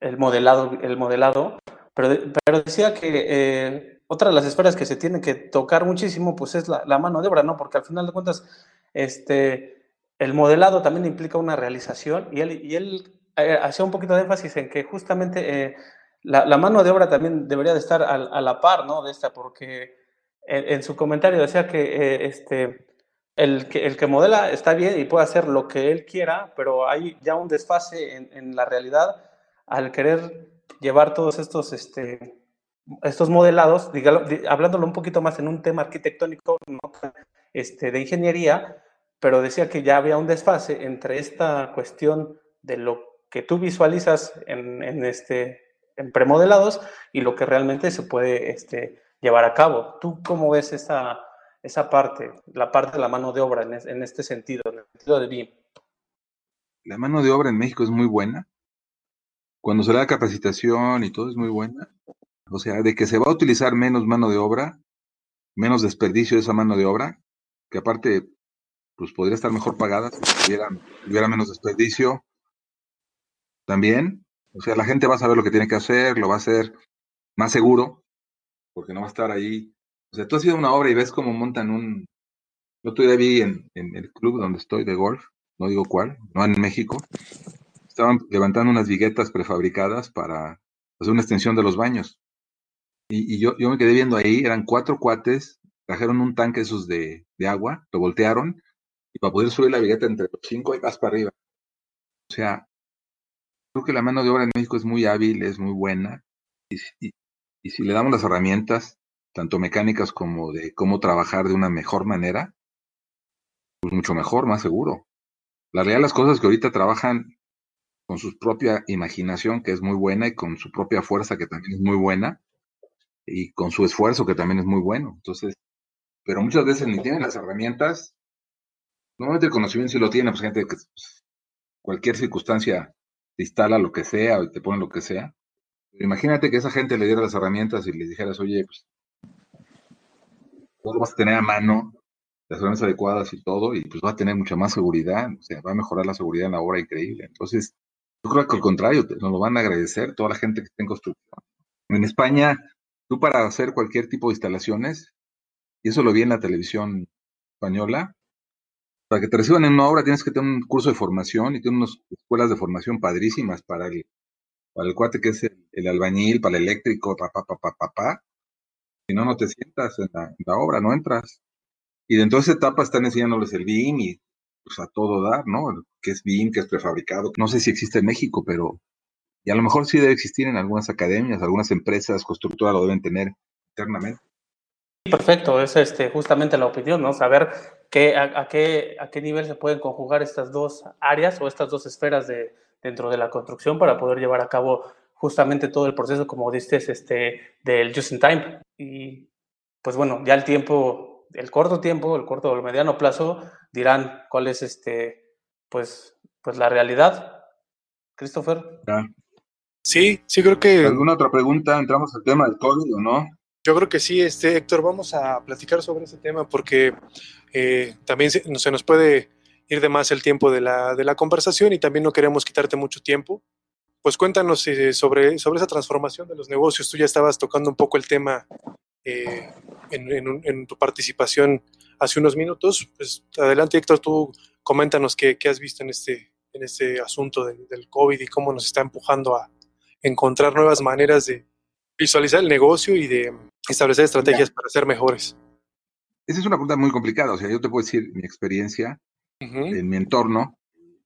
el modelado, el modelado pero, pero decía que eh, otra de las esferas que se tiene que tocar muchísimo, pues es la, la, mano de obra, ¿no? Porque al final de cuentas, este, el modelado también implica una realización y él, y él eh, hacía un poquito de énfasis en que justamente eh, la, mano de obra también debería de estar a, la par, ¿no? De esta, porque en, su comentario decía que, este, el que el que modela está bien y puede hacer lo que él quiera, pero hay ya un desfase en, la realidad al querer llevar todos estos, este, estos modelados, hablándolo un poquito más en un tema arquitectónico, este, de ingeniería, pero decía que ya había un desfase entre esta cuestión de lo que tú visualizas en, en este, en premodelados y lo que realmente se puede este, llevar a cabo. ¿Tú cómo ves esa, esa parte, la parte de la mano de obra en, este sentido, en el sentido de BIM? La mano de obra en México es muy buena. Cuando se da capacitación y todo es muy buena. O sea, de que se va a utilizar menos mano de obra, menos desperdicio de esa mano de obra, que aparte, pues podría estar mejor pagada si hubiera, hubiera menos desperdicio. También, o sea, la gente va a saber lo que tiene que hacer, lo va a hacer más seguro, porque no va a estar ahí. O sea, tú has ido a una obra y ves cómo montan un... Yo todavía vi en, el club donde estoy de golf, no digo cuál, no en México, estaban levantando unas viguetas prefabricadas para hacer una extensión de los baños. Y, yo, yo me quedé viendo ahí, eran cuatro cuates, trajeron un tanque esos de, de agua, lo voltearon, y para poder subir la vigueta entre los cinco y más para arriba. O sea, Creo que la mano de obra en México es muy hábil, es muy buena, y, si le damos las herramientas, tanto mecánicas como de cómo trabajar de una mejor manera, pues mucho mejor, más seguro. La realidad las cosas que ahorita trabajan con su propia imaginación, que es muy buena, y con su propia fuerza, que también es muy buena, y con su esfuerzo, que también es muy bueno. Entonces, pero muchas veces ni tienen las herramientas. Normalmente el conocimiento sí lo tiene, pues gente que pues, cualquier circunstancia te instala lo que sea o te pone lo que sea. imagínate que esa gente le diera las herramientas y le dijeras, oye, pues, vas a tener a mano las herramientas adecuadas y todo, y pues va a tener mucha más seguridad, o sea, va a mejorar la seguridad en la obra increíble. Entonces, yo creo que al contrario, nos lo van a agradecer toda la gente que está en construcción. En España, tú para hacer cualquier tipo de instalaciones, y eso lo vi en la televisión española, para que te reciban en una obra tienes que tener un curso de formación y tener unas escuelas de formación padrísimas para el, para el cuate que es el, albañil, para el eléctrico, papá, papá, papá. Si no, no te sientas en la, obra, no entras. Y dentro de esa etapa están enseñándoles el BIM y pues a todo dar, ¿no? Que es BIM, que es prefabricado. No sé si existe en México, pero y a lo mejor sí debe existir en algunas academias, algunas empresas constructoras lo deben tener internamente. Perfecto, es este, justamente la opinión, ¿no? Saber qué, a, qué, a qué nivel se pueden conjugar estas dos áreas o estas dos esferas de, dentro de la construcción para poder llevar a cabo justamente todo el proceso, como dices, este, del just in time. Y pues bueno, ya el tiempo, el corto tiempo, el corto o el mediano plazo, dirán cuál es este, pues, pues la realidad. Christopher. Sí, sí creo que... ¿Alguna otra pregunta? ¿Entramos al tema del COVID o no? Yo creo que sí, este, Héctor, vamos a platicar sobre ese tema porque eh, también se, se, nos puede ir de más el tiempo de la, de la conversación y también no queremos quitarte mucho tiempo pues cuéntanos eh, sobre, sobre esa transformación de los negocios. Tú ya estabas tocando un poco el tema eh, en, tu participación hace unos minutos. Pues adelante, Héctor, tú coméntanos qué, has visto en este, en este asunto del COVID y cómo nos está empujando a encontrar nuevas maneras de visualizar el negocio y de establecer estrategias para ser mejores. Esa es una pregunta muy complicada. O sea, yo te puedo decir mi experiencia en mi entorno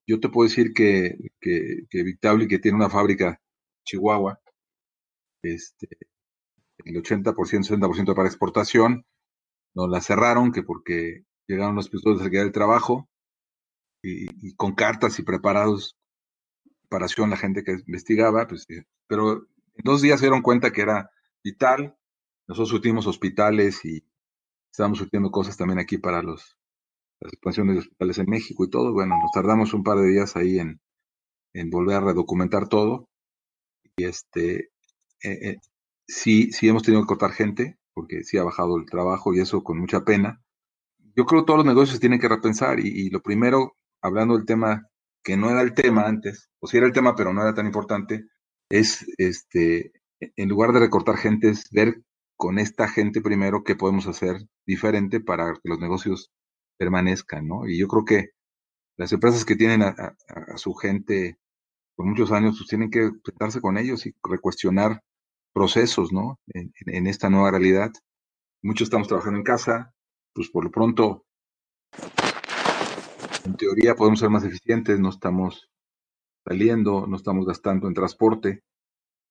yo te puedo decir que, que, que que tiene una fábrica Chihuahua, este, el 80%, 60% para exportación, nos la cerraron, que porque llegaron los pistones de seguridad del trabajo y, con cartas y preparados, preparación la gente que investigaba, pues, eh, pero en dos días se dieron cuenta que era vital. Nosotros surtimos hospitales y estábamos surtiendo cosas también aquí para los las expansiones de hospitales en México y todo. Bueno, nos tardamos un par de días ahí en, en volver a redocumentar todo. Y este, eh, eh, sí, sí hemos tenido que cortar gente, porque sí ha bajado el trabajo y eso con mucha pena. Yo creo que todos los negocios tienen que repensar y, lo primero, hablando del tema que no era el tema antes, o sí era el tema, pero no era tan importante, es este, en lugar de recortar gente, es ver con esta gente primero qué podemos hacer diferente para que los negocios permanezcan, ¿no? Y yo creo que las empresas que tienen a, su gente por muchos años, pues tienen que sentarse con ellos y recuestionar procesos, ¿no? En, esta nueva realidad. Muchos estamos trabajando en casa, pues por lo pronto, en teoría podemos ser más eficientes, no estamos saliendo, no estamos gastando en transporte,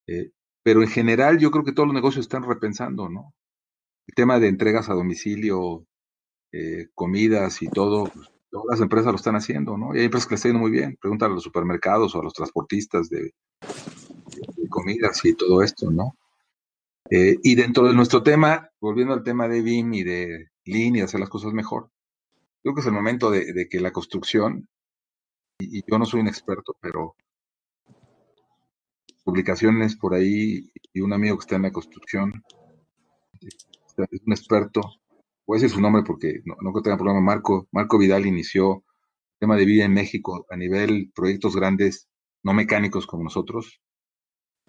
eh, pero en general yo creo que todos los negocios están repensando, ¿no? El tema de entregas a domicilio, eh, comidas y todo, pues, todas las empresas lo están haciendo, ¿no? Y hay empresas que están yendo muy bien. Pregúntale a los supermercados o a los transportistas de, comidas y todo esto, ¿no? Eh, y dentro de nuestro tema, volviendo al tema de BIM y de Lean y hacer las cosas mejor, creo que es el momento de, que la construcción, y, yo no soy un experto, pero publicaciones por ahí y un amigo que está en la construcción, es un experto, voy a decir su nombre porque no, no tenga problema, Marco, Marco Vidal inició el tema de vida en México a nivel proyectos grandes, no mecánicos como nosotros,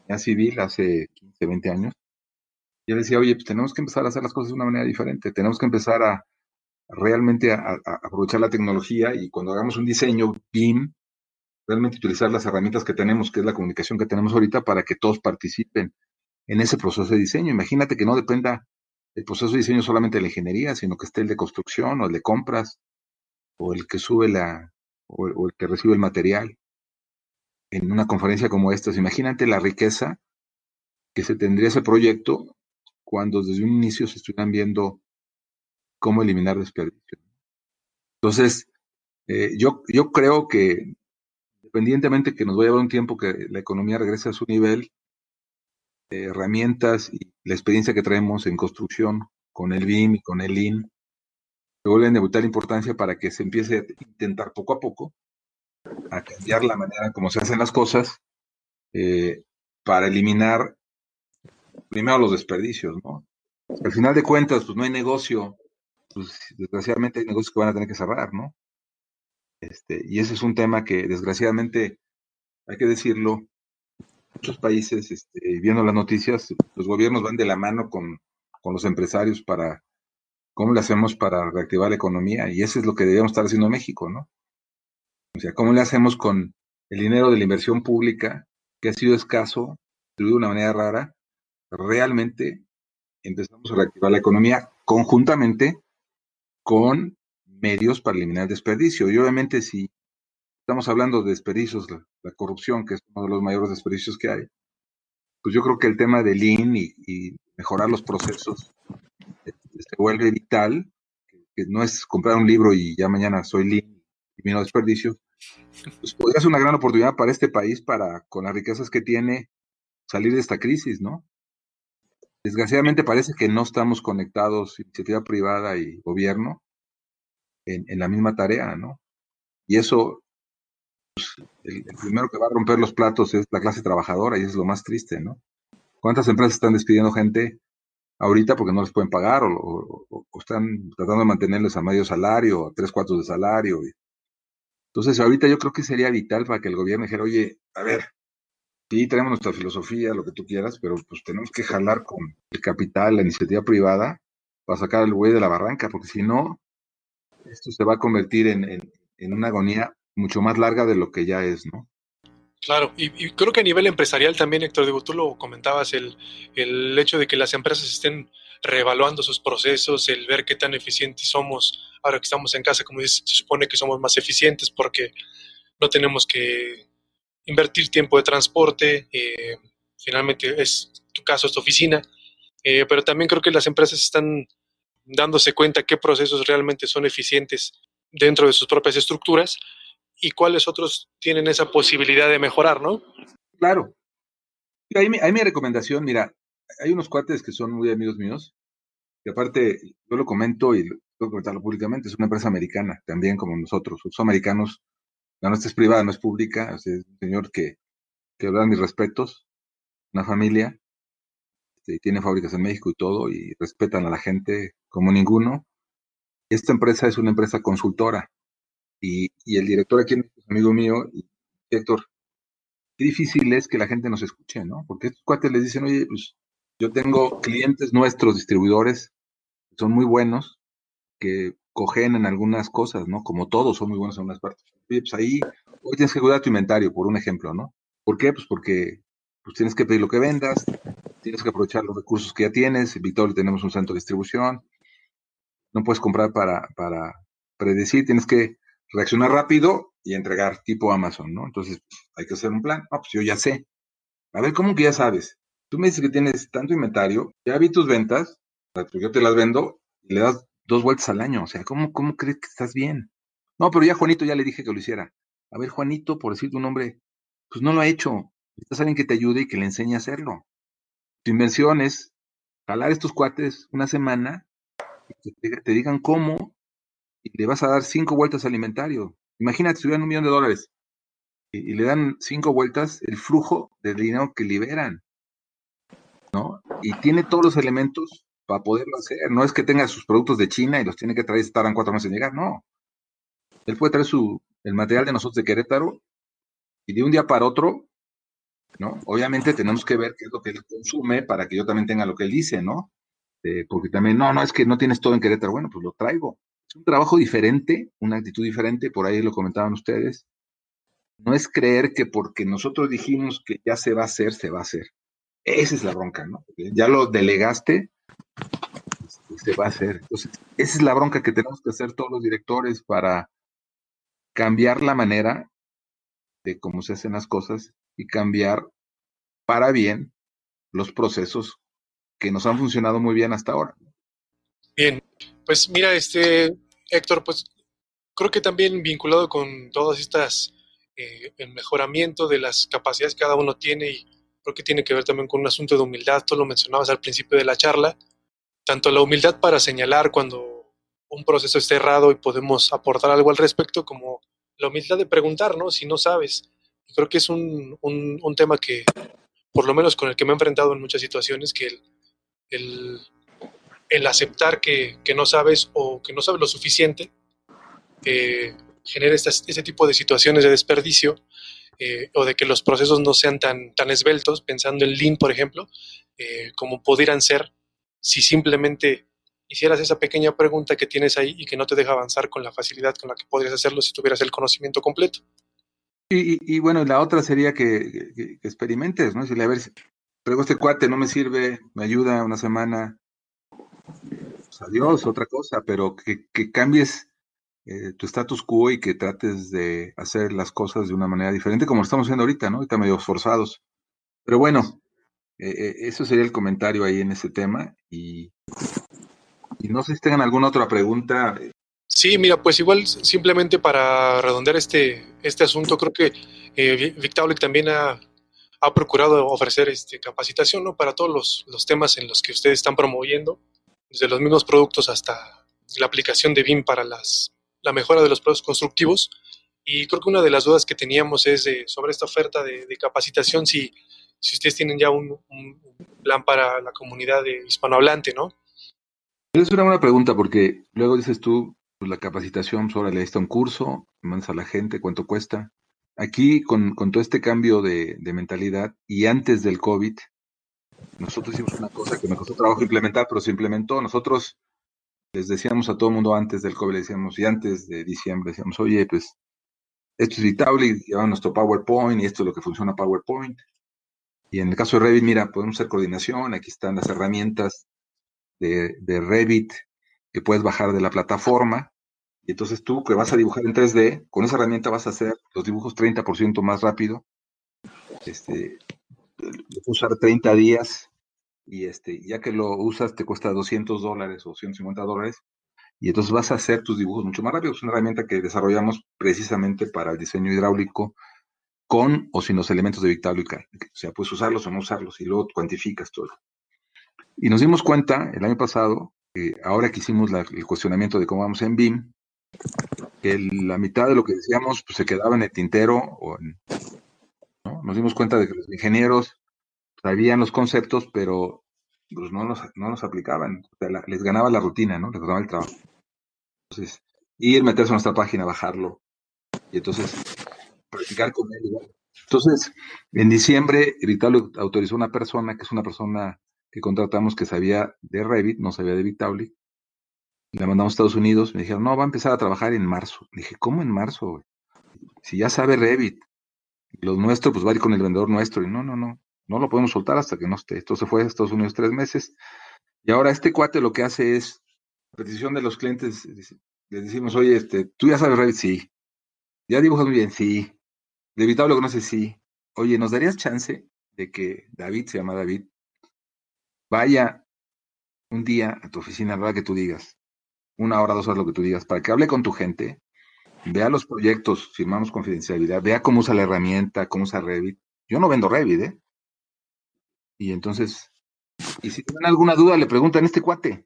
ya civil hace 15, 20 años. Y él decía, oye, pues tenemos que empezar a hacer las cosas de una manera diferente, tenemos que empezar a, realmente a, aprovechar la tecnología y cuando hagamos un diseño BIM, realmente utilizar las herramientas que tenemos, que es la comunicación que tenemos ahorita, para que todos participen en ese proceso de diseño. Imagínate que no dependa el proceso de diseño solamente de la ingeniería, sino que esté el de construcción o el de compras o el que sube la o, el que recibe el material. En una conferencia como esta, imagínate la riqueza que se tendría ese proyecto cuando desde un inicio se estuvieran viendo cómo eliminar desperdicios. Entonces, eh, yo, yo creo que independientemente que nos vaya a llevar un tiempo que la economía regrese a su nivel, herramientas y la experiencia que traemos en construcción con el BIM y con el Lean se vuelven de vital importancia para que se empiece a intentar poco a poco a cambiar la manera como se hacen las cosas eh, para eliminar primero los desperdicios, ¿no? Al final de cuentas, pues no hay negocio, pues desgraciadamente hay negocios que van a tener que cerrar, ¿no? Este, y ese es un tema que desgraciadamente, hay que decirlo, muchos países, este, viendo las noticias, los gobiernos van de la mano con, los empresarios para cómo le hacemos para reactivar la economía. Y eso es lo que debemos estar haciendo en México, ¿no? O sea, cómo le hacemos con el dinero de la inversión pública, que ha sido escaso, de una manera rara, realmente empezamos a reactivar la economía conjuntamente con medios para eliminar el desperdicio. Y obviamente si estamos hablando de desperdicios, la, corrupción, que es uno de los mayores desperdicios que hay, pues yo creo que el tema de Lean y, mejorar los procesos eh, se vuelve vital, que, no es comprar un libro y ya mañana soy Lean y menos desperdicio, pues podría ser una gran oportunidad para este país, para con las riquezas que tiene, salir de esta crisis, ¿no? Desgraciadamente parece que no estamos conectados, iniciativa privada y gobierno, en, la misma tarea, ¿no? Y eso, pues, el, primero que va a romper los platos es la clase trabajadora y es lo más triste, ¿no? ¿Cuántas empresas están despidiendo gente ahorita porque no les pueden pagar o, están tratando de mantenerles a medio salario, a tres cuartos de salario? Entonces, ahorita yo creo que sería vital para que el gobierno dijera, oye, a ver, sí, tenemos nuestra filosofía, lo que tú quieras, pero pues tenemos que jalar con el capital, la iniciativa privada, para sacar al güey de la barranca, porque si no, esto se va a convertir en, una agonía mucho más larga de lo que ya es, ¿no? Claro, y, creo que a nivel empresarial también, Héctor, digo, tú lo comentabas, el, el hecho de que las empresas estén reevaluando sus procesos, el ver qué tan eficientes somos ahora que estamos en casa, como dices, se supone que somos más eficientes porque no tenemos que invertir tiempo de transporte, eh, finalmente es tu caso, es tu oficina, eh, pero también creo que las empresas están dándose cuenta qué procesos realmente son eficientes dentro de sus propias estructuras y cuáles otros tienen esa posibilidad de mejorar, ¿no? Claro. Ahí mi, recomendación, mira, hay unos cuates que son muy amigos míos, que aparte yo lo comento y tengo que comentarlo públicamente, es una empresa americana, también como nosotros, son americanos, la nuestra es privada, no es pública, es un señor que, que mis respetos, una familia, este, tiene fábricas en México y todo, y respetan a la gente como ninguno. Esta empresa es una empresa consultora, y, y el director aquí es amigo mío, y Héctor, qué difícil es que la gente nos escuche, ¿no? Porque estos cuates les dicen, oye, pues yo tengo clientes nuestros, distribuidores, que son muy buenos, que cogen en algunas cosas, ¿no? Como todos son muy buenos en unas partes. Oye, pues ahí, hoy tienes que cuidar tu inventario, por un ejemplo, ¿no? ¿Por qué? Pues porque pues tienes que pedir lo que vendas, tienes que aprovechar los recursos que ya tienes. En Victoria tenemos un centro de distribución. No puedes comprar para, para predecir, tienes que reaccionar rápido y entregar tipo Amazon, ¿no? Entonces, hay que hacer un plan. Ah, pues yo ya sé. A ver, ¿cómo que ya sabes? Tú me dices que tienes tanto inventario, ya vi tus ventas, yo te las vendo y le das dos vueltas al año. O sea, ¿cómo, cómo crees que estás bien? No, pero ya Juanito ya le dije que lo hiciera. A ver, Juanito, por decir tu nombre, pues no lo ha hecho. Necesitas alguien que te ayude y que le enseñe a hacerlo. Tu inversión es jalar estos cuates una semana y que te, digan cómo y le vas a dar cinco vueltas al inventario. Imagínate si tuvieran un millón de dólares y, y, le dan cinco vueltas, el flujo de dinero que liberan. ¿no? Y tiene todos los elementos para poderlo hacer. No es que tenga sus productos de China y los tiene que traer y tardan cuatro meses en llegar, no. Él puede traer su, el material de nosotros de Querétaro y de un día para otro, ¿no? Obviamente tenemos que ver qué es lo que él consume para que yo también tenga lo que él dice, ¿no? Eh, porque también, no, no, es que no tienes todo en Querétaro. Bueno, pues lo traigo. Es un trabajo diferente, una actitud diferente, por ahí lo comentaban ustedes. No es creer que porque nosotros dijimos que ya se va a hacer, se va a hacer. Esa es la bronca, ¿no? ya lo delegaste, este, se va a hacer. Entonces, esa es la bronca que tenemos que hacer todos los directores para cambiar la manera de cómo se hacen las cosas y cambiar para bien los procesos que nos han funcionado muy bien hasta ahora. Pues mira, este Héctor, pues creo que también vinculado con todas estas, eh, el mejoramiento de las capacidades que cada uno tiene y creo que tiene que ver también con un asunto de humildad, tú lo mencionabas al principio de la charla, tanto la humildad para señalar cuando un proceso está errado y podemos aportar algo al respecto, como la humildad de preguntar, ¿no? Si no sabes. Creo que es un, un, tema que, por lo menos con el que me he enfrentado en muchas situaciones, que el, el aceptar que, que, no sabes o que no sabes lo suficiente, eh, genera estas, ese tipo de situaciones de desperdicio eh, o de que los procesos no sean tan, tan esbeltos, pensando en Lean, por ejemplo, eh, como pudieran ser si simplemente hicieras esa pequeña pregunta que tienes ahí y que no te deja avanzar con la facilidad con la que podrías hacerlo si tuvieras el conocimiento completo. Y, y, bueno, la otra sería que, que, experimentes, ¿no? Si a ver, pero este cuate no me sirve, me ayuda una semana, pues adiós, otra cosa, pero que, cambies eh, tu status quo y que trates de hacer las cosas de una manera diferente, como lo estamos haciendo ahorita, ¿no? Ahorita medio forzados. Pero bueno, eh, eh, eso sería el comentario ahí en ese tema. Y, no sé si tengan alguna otra pregunta. Sí, mira, pues igual simplemente para redondear este, este asunto, creo que eh, también ha, ha procurado ofrecer este, capacitación ¿no? para todos los, los, temas en los que ustedes están promoviendo, desde los mismos productos hasta la aplicación de BIM para las, la mejora de los productos constructivos. Y creo que una de las dudas que teníamos es sobre esta oferta de, capacitación, si, ustedes tienen ya un, plan para la comunidad de hispanohablante, ¿no? Es una buena pregunta porque luego dices tú, pues la capacitación, sobre le está un curso, mandas a la gente, cuánto cuesta. Aquí, con, todo este cambio de, mentalidad y antes del COVID, nosotros hicimos una cosa que me costó trabajo implementar, pero se implementó. Nosotros les decíamos a todo el mundo antes del COVID, decíamos, y antes de diciembre, decíamos, oye, pues esto es editable y llevamos nuestro PowerPoint y esto es lo que funciona PowerPoint. Y en el caso de Revit, mira, podemos hacer coordinación, aquí están las herramientas de, de Revit que puedes bajar de la plataforma. Y entonces tú que vas a dibujar en 3D, con esa herramienta vas a hacer los dibujos 30% más rápido. Este, usar 30 días y este, ya que lo usas te cuesta 200 dólares o 150 dólares y entonces vas a hacer tus dibujos mucho más rápido. Es una herramienta que desarrollamos precisamente para el diseño hidráulico con o sin los elementos de Victaulic. O sea, puedes usarlos o no usarlos y luego cuantificas todo. Y nos dimos cuenta el año pasado, ahora que hicimos el cuestionamiento de cómo vamos en BIM, que la mitad de lo que decíamos pues, se quedaba en el tintero. O ¿no? Nos dimos cuenta de que los ingenieros sabían los conceptos, pero pues, no, los, no los aplicaban. O sea, les ganaba la rutina, ¿no? Les ganaba el trabajo. Entonces, ir, meterse a nuestra página, bajarlo. Y entonces, practicar con él. Entonces, en diciembre, Vitalik autorizó a una persona, que es una persona que contratamos que sabía de Revit, no sabía de Vitalik. Le mandamos a Estados Unidos, me dijeron, no, va a empezar a trabajar en marzo. dije, ¿cómo en marzo? Si ya sabe Revit, los nuestros, pues va a ir con el vendedor nuestro. Y no, no, no, no lo podemos soltar hasta que no esté. Esto se fue a Estados Unidos tres meses. Y ahora este cuate lo que hace es, a petición de los clientes, les decimos, oye, este, tú ya sabes Revit, sí. Ya dibujas muy bien, sí. Vitalik lo conoces, sí. Oye, ¿nos darías chance de que David, se llama David, vaya un día a tu oficina, la que tú digas, una hora, dos horas, lo que tú digas, para que hable con tu gente, vea los proyectos, firmamos confidencialidad, vea cómo usa la herramienta, cómo usa Revit. Yo no vendo Revit, ¿eh? Y entonces, y si tienen alguna duda, le preguntan este cuate.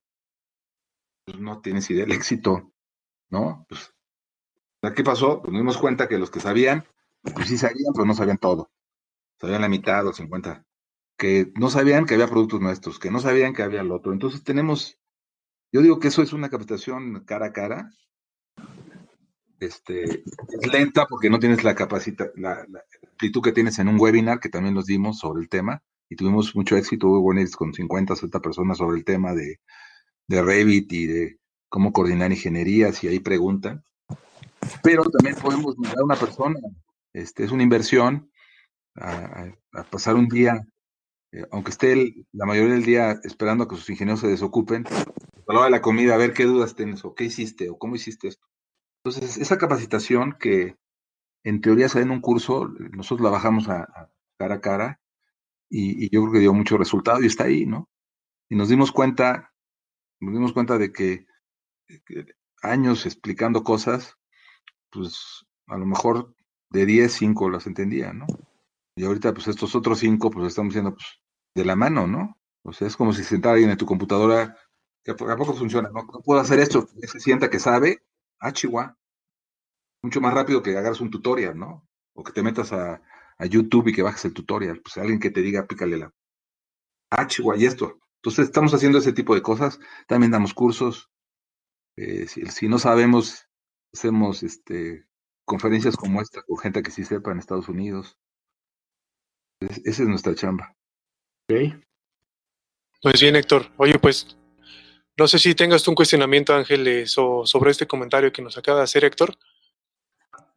Pues no tienes idea del éxito, ¿no? Pues, ¿qué pasó? Pues nos dimos cuenta que los que sabían, pues sí sabían, pero no sabían todo. Sabían la mitad o 50. Que no sabían que había productos nuestros, que no sabían que había el otro. Entonces tenemos yo digo que eso es una capacitación cara a cara. Este, es lenta porque no tienes la capacidad, la, actitud que tienes en un webinar que también nos dimos sobre el tema y tuvimos mucho éxito, hubo webinars con 50, 60 personas sobre el tema de, de Revit y de cómo coordinar ingenierías y ahí preguntan. Pero también podemos mandar a una persona, este, es una inversión, a, pasar un día, eh, aunque esté la mayoría del día esperando a que sus ingenieros se desocupen, a la hora de la comida, a ver qué dudas tienes, o qué hiciste, o cómo hiciste esto. Entonces, esa capacitación que en teoría se en un curso, nosotros la bajamos a, cara a cara y, yo creo que dio mucho resultado y está ahí, ¿no? Y nos dimos cuenta, nos dimos cuenta de que, años explicando cosas, pues a lo mejor de 10, 5 las entendía, ¿no? Y ahorita, pues estos otros 5, pues estamos diciendo, pues, de la mano, ¿no? O sea, es como si sentara alguien en tu computadora que a poco funciona, ¿no? puedo hacer esto, se sienta que sabe, ah, chihuahua, mucho más rápido que hagas un tutorial, ¿no? O que te metas a, YouTube y que bajes el tutorial, pues alguien que te diga, pícale la, ah, chihuahua, y esto. Entonces, estamos haciendo ese tipo de cosas, también damos cursos, eh, si, no sabemos, hacemos este, conferencias como esta con gente que sí sepa en Estados Unidos. esa es nuestra chamba. Ok. Pues bien, Héctor. Oye, pues no sé si tengas tú un cuestionamiento, Ángeles, o sobre este comentario que nos acaba de hacer Héctor.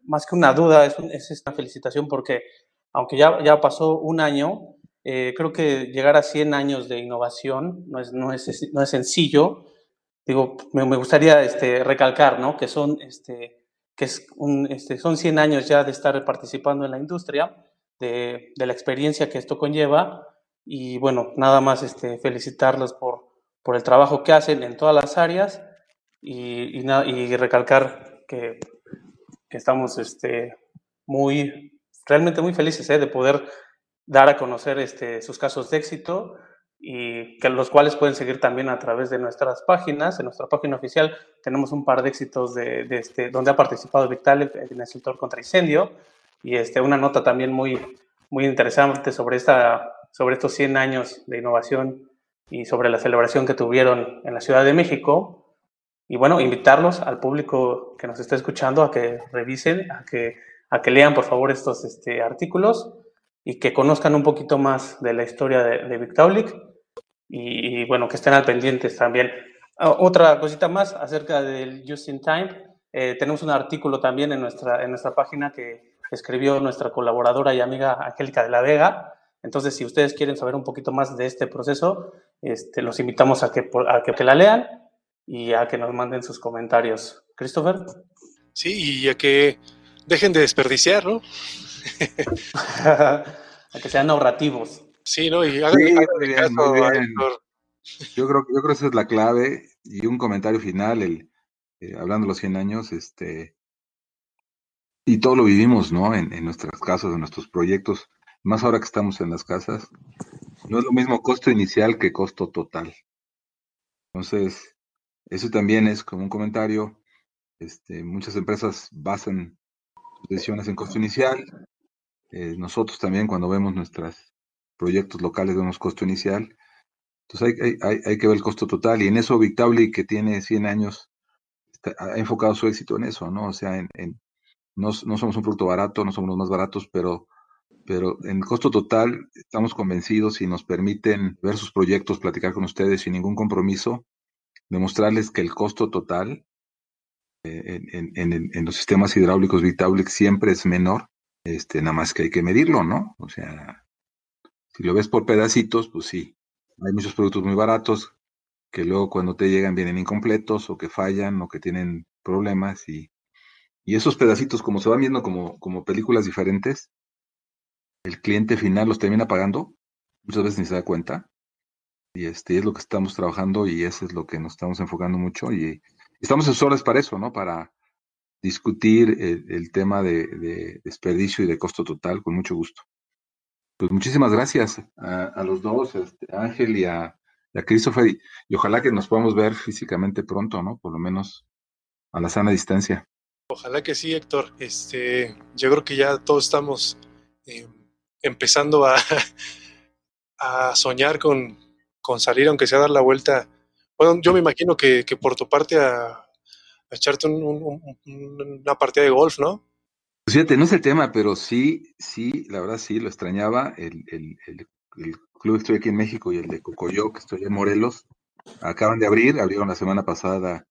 Más que una duda, es, es una felicitación porque aunque ya, ya pasó un año, eh, creo que llegar a 100 años de innovación no es, no es, no es sencillo. Digo, me, gustaría este, recalcar ¿no? que, son, este, que es un, este, son 100 años ya de estar participando en la industria, de, de la experiencia que esto conlleva. Y bueno, nada más este, felicitarlos por, por el trabajo que hacen en todas las áreas y, y, recalcar que, que, estamos este, muy, realmente muy felices ¿eh? de poder dar a conocer este, sus casos de éxito y que los cuales pueden seguir también a través de nuestras páginas. En nuestra página oficial tenemos un par de éxitos de, este, donde ha participado Vitalik en el sector contra incendio y este, una nota también muy, muy interesante sobre, esta, sobre estos 100 años de innovación y sobre la celebración que tuvieron en la Ciudad de México. Y bueno, invitarlos al público que nos está escuchando a que revisen, a que, a que lean por favor estos este, artículos y que conozcan un poquito más de la historia de, de y, bueno, que estén al pendientes también. Ah, otra cosita más acerca del Just in Time. Eh, tenemos un artículo también en nuestra, en nuestra página que escribió nuestra colaboradora y amiga Angélica de la Vega. Entonces, si ustedes quieren saber un poquito más de este proceso, este, los invitamos a que, a que la lean y a que nos manden sus comentarios. Christopher. Sí, y a que dejen de desperdiciar, ¿no? a que sean ahorrativos. Sí, ¿no? Y hagan, Yo creo, yo creo que esa es la clave. Y un comentario final, el, eh, hablando de los 100 años, este, y todo lo vivimos, ¿no? En, en nuestras casas, en nuestros proyectos, más ahora que estamos en las casas, no es lo mismo costo inicial que costo total. Entonces, eso también es como un comentario. Este, muchas empresas basan sus decisiones en costo inicial. Eh, nosotros también cuando vemos nuestros proyectos locales vemos costo inicial. Entonces hay, que ver el costo total y en eso Victabli, que tiene 100 años, ha enfocado su éxito en eso, ¿no? O sea, en no, no, somos un producto barato, no somos los más baratos, pero, pero en costo total estamos convencidos y nos permiten ver sus proyectos, platicar con ustedes sin ningún compromiso demostrarles que el costo total eh, en, los sistemas hidráulicos Vitaulic siempre es menor, este, nada más que hay que medirlo, ¿no? O sea, si lo ves por pedacitos, pues sí, hay muchos productos muy baratos que luego cuando te llegan vienen incompletos o que fallan o que tienen problemas y, y esos pedacitos como se van viendo como, como películas diferentes, el cliente final los termina pagando, muchas veces ni se da cuenta, y este es lo que estamos trabajando y eso es lo que nos estamos enfocando mucho y estamos asesores para eso, ¿no? Para discutir el, tema de, desperdicio y de costo total con mucho gusto. Pues muchísimas gracias a, los dos, este, Ángel y a, a Christopher, y, ojalá que nos podamos ver físicamente pronto, ¿no? Por lo menos a la sana distancia. Ojalá que sí, Héctor. Este, yo creo que ya todos estamos em, empezando a, a soñar con, salir, aunque sea dar la vuelta. Bueno, yo me imagino que, por tu parte a, echarte una partida de golf, ¿no? Pues fíjate, no es el tema, pero sí, sí, la verdad sí, lo extrañaba. El, club estoy aquí en México y el de Cocoyo, que estoy en Morelos, acaban de abrir, abrieron la semana pasada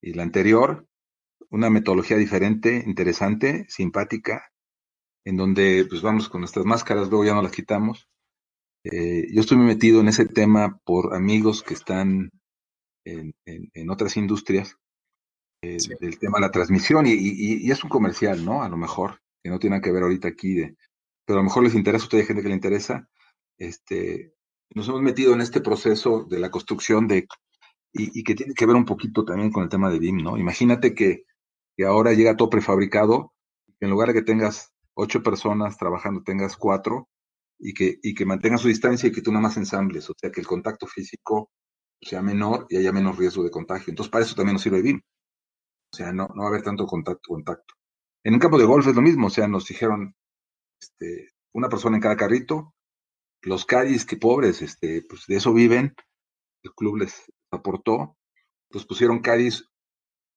y la anterior, una metodología diferente, interesante, simpática, en donde pues vamos con nuestras máscaras, luego ya no las quitamos, eh, yo estoy muy metido en ese tema por amigos que están en, otras industrias, eh, del tema de la transmisión, y, es un comercial, ¿no? A lo mejor, que no tiene que ver ahorita aquí, de, pero a lo mejor les interesa a ustedes, gente que le interesa. Este, nos hemos metido en este proceso de la construcción de, y, que tiene que ver un poquito también con el tema de BIM, ¿no? Imagínate que, que ahora llega todo prefabricado, en lugar de que tengas ocho personas trabajando, tengas cuatro, y que, y que mantenga su distancia y que tú nada más ensambles, o sea, que el contacto físico sea menor y haya menos riesgo de contagio. Entonces, para eso también nos sirve BIM. O sea, no, no va a haber tanto contacto, contacto. En un campo de golf es lo mismo, o sea, nos dijeron este, una persona en cada carrito, los calles que pobres, este, pues de eso viven, el club les aportó, pues pusieron calles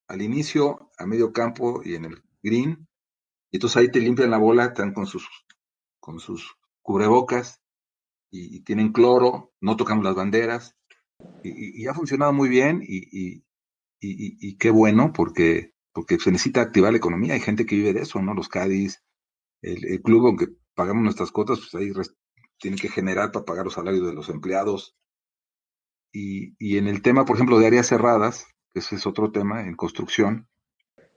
al inicio, a medio campo y en el green, y entonces ahí te limpian la bola, están con sus, con sus cubrebocas y, tienen cloro, no tocamos las banderas y, ha funcionado muy bien y, qué bueno porque, porque se necesita activar la economía. Hay gente que vive de eso, ¿no? Los Cádiz, el, club, aunque pagamos nuestras cuotas, pues ahí tiene que generar para pagar los salarios de los empleados. Y, en el tema, por ejemplo, de áreas cerradas, que ese es otro tema en construcción,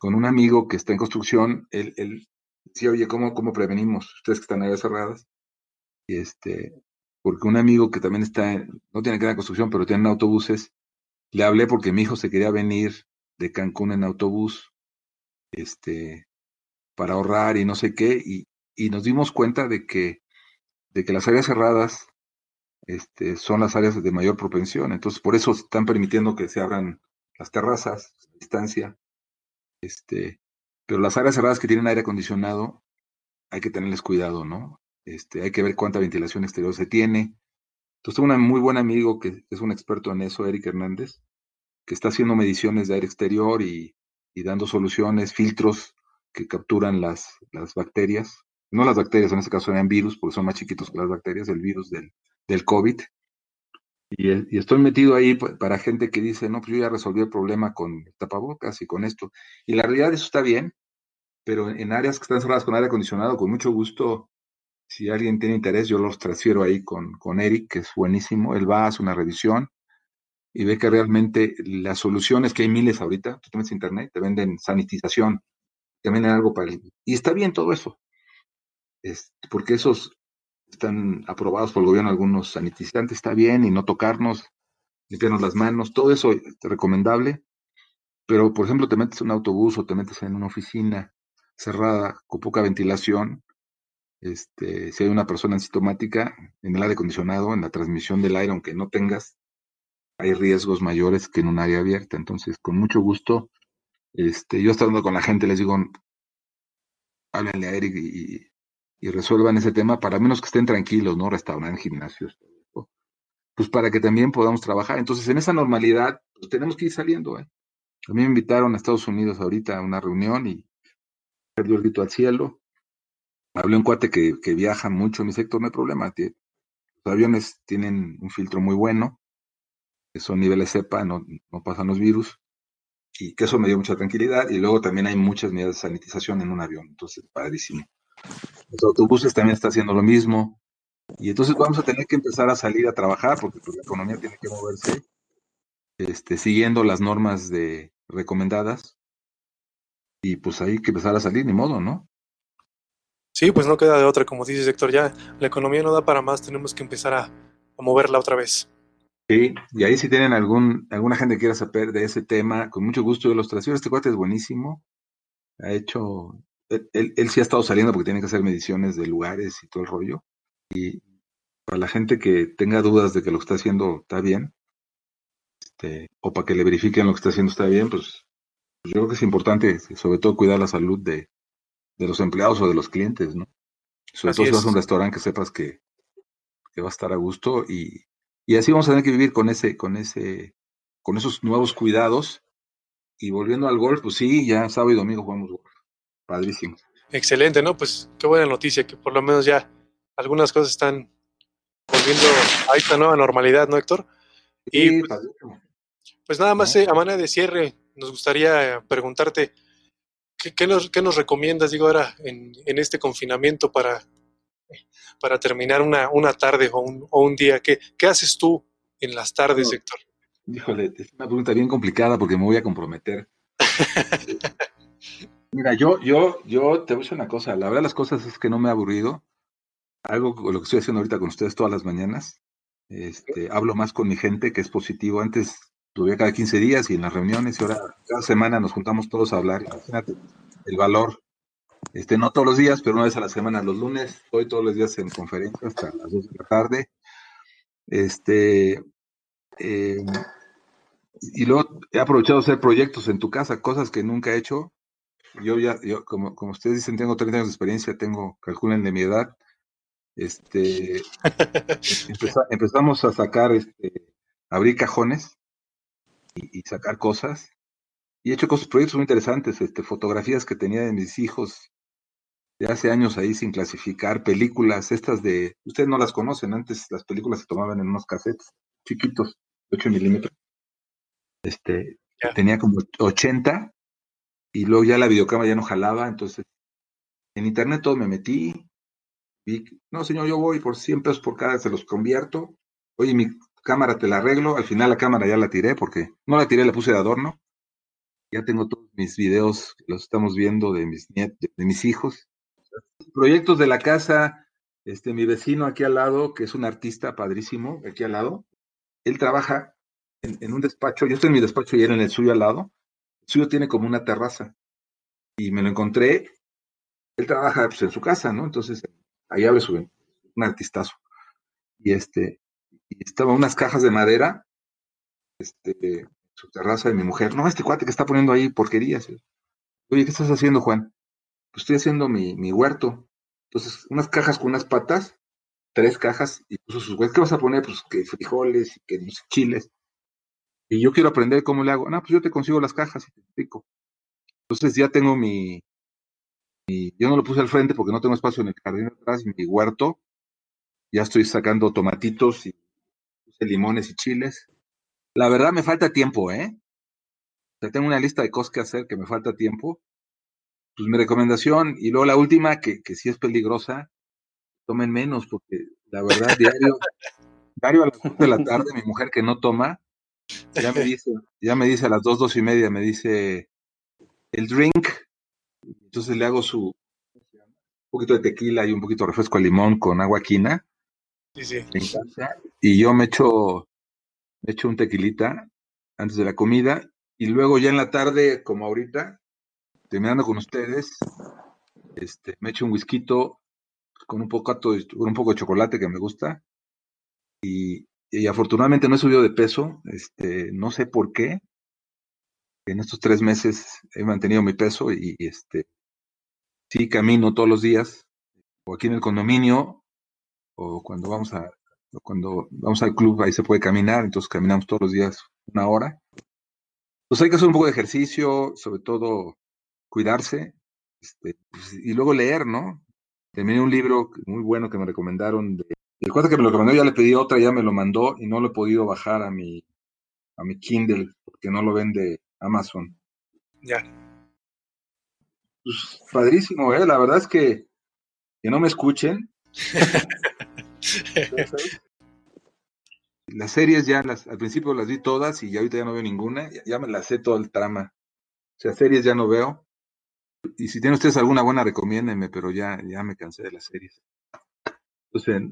con un amigo que está en construcción, él, él decía, oye, ¿cómo, ¿cómo prevenimos? Ustedes que están en áreas cerradas, este, porque un amigo que también está, no tiene que ver en construcción, pero tiene autobuses, le hablé porque mi hijo se quería venir de Cancún en autobús, este, para ahorrar y no sé qué, y, y nos dimos cuenta de que de que las áreas cerradas este, son las áreas de mayor propensión. Entonces, por eso están permitiendo que se abran las terrazas distancia. Este, pero las áreas cerradas que tienen aire acondicionado, hay que tenerles cuidado, ¿no? Este, hay que ver cuánta ventilación exterior se tiene. Entonces, tengo un muy buen amigo que es un experto en eso, Eric Hernández, que está haciendo mediciones de aire exterior y, y dando soluciones, filtros que capturan las, las bacterias. No las bacterias, en este caso eran virus, porque son más chiquitos que las bacterias, el virus del, del COVID. Y, estoy metido ahí para gente que dice, no, pues yo ya resolví el problema con tapabocas y con esto. Y la realidad eso está bien, pero en áreas que están cerradas con aire acondicionado, con mucho gusto, si alguien tiene interés, yo los transfiero ahí con, con Eric, que es buenísimo. Él va, hace una revisión y ve que realmente las soluciones, que hay miles ahorita, tú te metes internet, te venden sanitización, te venden algo para el... Y está bien todo eso, es, porque esos están aprobados por el gobierno algunos sanitizantes, está bien, y no tocarnos, limpiarnos las manos, todo eso es recomendable, pero por ejemplo te metes en un autobús o te metes en una oficina cerrada con poca ventilación, este, si hay una persona asintomática en el aire acondicionado, en la transmisión del aire, aunque no tengas, hay riesgos mayores que en un área abierta. Entonces, con mucho gusto, este, yo estando con la gente les digo, háblenle a Eric y, y resuelvan ese tema, para menos que estén tranquilos, ¿no? Restaurantes, gimnasios, pues para que también podamos trabajar. Entonces, en esa normalidad, pues tenemos que ir saliendo, ¿eh? A mí me invitaron a Estados Unidos ahorita a una reunión y perdió el grito al cielo. Hablé un cuate que, que viaja mucho mi sector, no hay problema. Los aviones tienen un filtro muy bueno, que son niveles cepa, no, no pasan los virus, y que eso me dio mucha tranquilidad. Y luego también hay muchas medidas de sanitización en un avión, entonces, padrísimo. Los autobuses también están haciendo lo mismo. Y entonces vamos a tener que empezar a salir a trabajar porque pues, la economía tiene que moverse este, siguiendo las normas de recomendadas. Y pues hay que empezar a salir, ni modo, ¿no? Sí, pues no queda de otra, como dice sector, ya la economía no da para más, tenemos que empezar a, moverla otra vez. Sí, y ahí si tienen algún, alguna gente que quiera saber de ese tema, con mucho gusto yo los traigo. Este cuate es buenísimo. Ha hecho él, sí ha estado saliendo porque tiene que hacer mediciones de lugares y todo el rollo. Y para la gente que tenga dudas de que lo que está haciendo está bien, este, o para que le verifiquen lo que está haciendo está bien, pues, pues yo creo que es importante, sobre todo, cuidar la salud de, los empleados o de los clientes, ¿no? Sobre todo si vas a un restaurante que sepas que, va a estar a gusto y, y así vamos a tener que vivir con ese, con ese, con esos nuevos cuidados. Y volviendo al golf, pues sí, ya sábado y domingo jugamos golf. Padrísimo. Excelente, ¿no? Pues qué buena noticia, que por lo menos ya algunas cosas están volviendo a esta nueva normalidad, ¿no, Héctor? y pues, pues, nada más eh, a manera de cierre, nos gustaría preguntarte, ¿qué, nos, qué nos, recomiendas, digo, ahora en, en, este confinamiento para, para terminar una, una tarde o un, o un día? ¿Qué, ¿Qué, haces tú en las tardes, Héctor? Híjole, es una pregunta bien complicada porque me voy a comprometer. Mira, yo, yo, yo te voy a decir una cosa. La verdad, las cosas es que no me he aburrido. Algo con lo que estoy haciendo ahorita con ustedes todas las mañanas. Este, hablo más con mi gente, que es positivo. Antes tuve cada 15 días y en las reuniones, y ahora cada semana nos juntamos todos a hablar. Imagínate el valor. Este, no todos los días, pero una vez a la semana, los lunes, estoy todos los días en conferencia hasta las 2 de la tarde. Este, em, y luego he aprovechado hacer proyectos en tu casa, cosas que nunca he hecho yo ya, yo, como, como ustedes dicen, tengo 30 años de experiencia, tengo, calculen de mi edad. Este, empezamos a sacar, este, abrir cajones y, sacar cosas. Y he hecho cosas, proyectos muy interesantes, este, fotografías que tenía de mis hijos de hace años ahí sin clasificar, películas, estas de, ustedes no las conocen, antes las películas se tomaban en unos cassettes chiquitos, 8 milímetros. Este, tenía como 80 y luego ya la videocámara ya no jalaba, entonces en internet todo me metí, vi, no señor, yo voy por 100 pesos por cada, se los convierto, oye, mi cámara te la arreglo, al final la cámara ya la tiré porque no la tiré, la puse de adorno, ya tengo todos mis videos, los estamos viendo de mis nietos, de mis hijos, proyectos de la casa, este, mi vecino aquí al lado, que es un artista padrísimo, aquí al lado, él trabaja en, en un despacho, yo estoy en mi despacho y él en el suyo al lado, suyo tiene como una terraza. Y me lo encontré. Él trabaja pues, en su casa, ¿no? Entonces, ahí abre su, un artistazo. Y este, y estaban unas cajas de madera, este, su terraza de mi mujer. No, este cuate que está poniendo ahí porquerías. Oye, ¿qué estás haciendo, Juan? Pues estoy haciendo mi, mi huerto. Entonces, unas cajas con unas patas, tres cajas, y puso sus huevos. ¿Qué vas a poner? Pues que frijoles y que chiles. Y yo quiero aprender cómo le hago. No, pues yo te consigo las cajas y te explico. Entonces ya tengo mi, mi, yo no lo puse al frente porque no tengo espacio en el jardín atrás, mi huerto. Ya estoy sacando tomatitos y puse limones y chiles. La verdad me falta tiempo, ¿eh? O sea, tengo una lista de cosas que hacer que me falta tiempo. Pues mi recomendación, y luego la última, que, que sí es peligrosa, tomen menos, porque la verdad, diario, diario a las 2 de la tarde, mi mujer que no toma, ya me dice, ya me dice a las dos, dos y media, me dice el drink. Entonces le hago su un poquito de tequila y un poquito de refresco de limón con agua quina. Sí, sí. Me encanta. Y yo me echo, me echo un tequilita antes de la comida. Y luego ya en la tarde, como ahorita, terminando con ustedes, este, me echo un whisky con un poco, de, un poco de chocolate que me gusta. Y, y afortunadamente no he subido de peso, este, no sé por qué. En estos tres meses he mantenido mi peso y, este, sí camino todos los días, o aquí en el condominio, o cuando vamos a, cuando vamos al club ahí se puede caminar, entonces caminamos todos los días una hora. Pues hay que hacer un poco de ejercicio, sobre todo cuidarse, este, pues, y luego leer, ¿no? Terminé un libro muy bueno que me recomendaron de el cuate que me lo recomendó ya le pedí otra, ya me lo mandó y no lo he podido bajar a mi, a mi Kindle porque no lo vende Amazon. Ya. Pues padrísimo, ¿eh? La verdad es que que no me escuchen. las series ya las, al principio las vi todas y ya ahorita ya no veo ninguna, ya, ya, me las sé todo el trama. O sea, series ya no veo. Y si tienen ustedes alguna buena, recomiéndenme, pero ya, ya me cansé de las series. Entonces,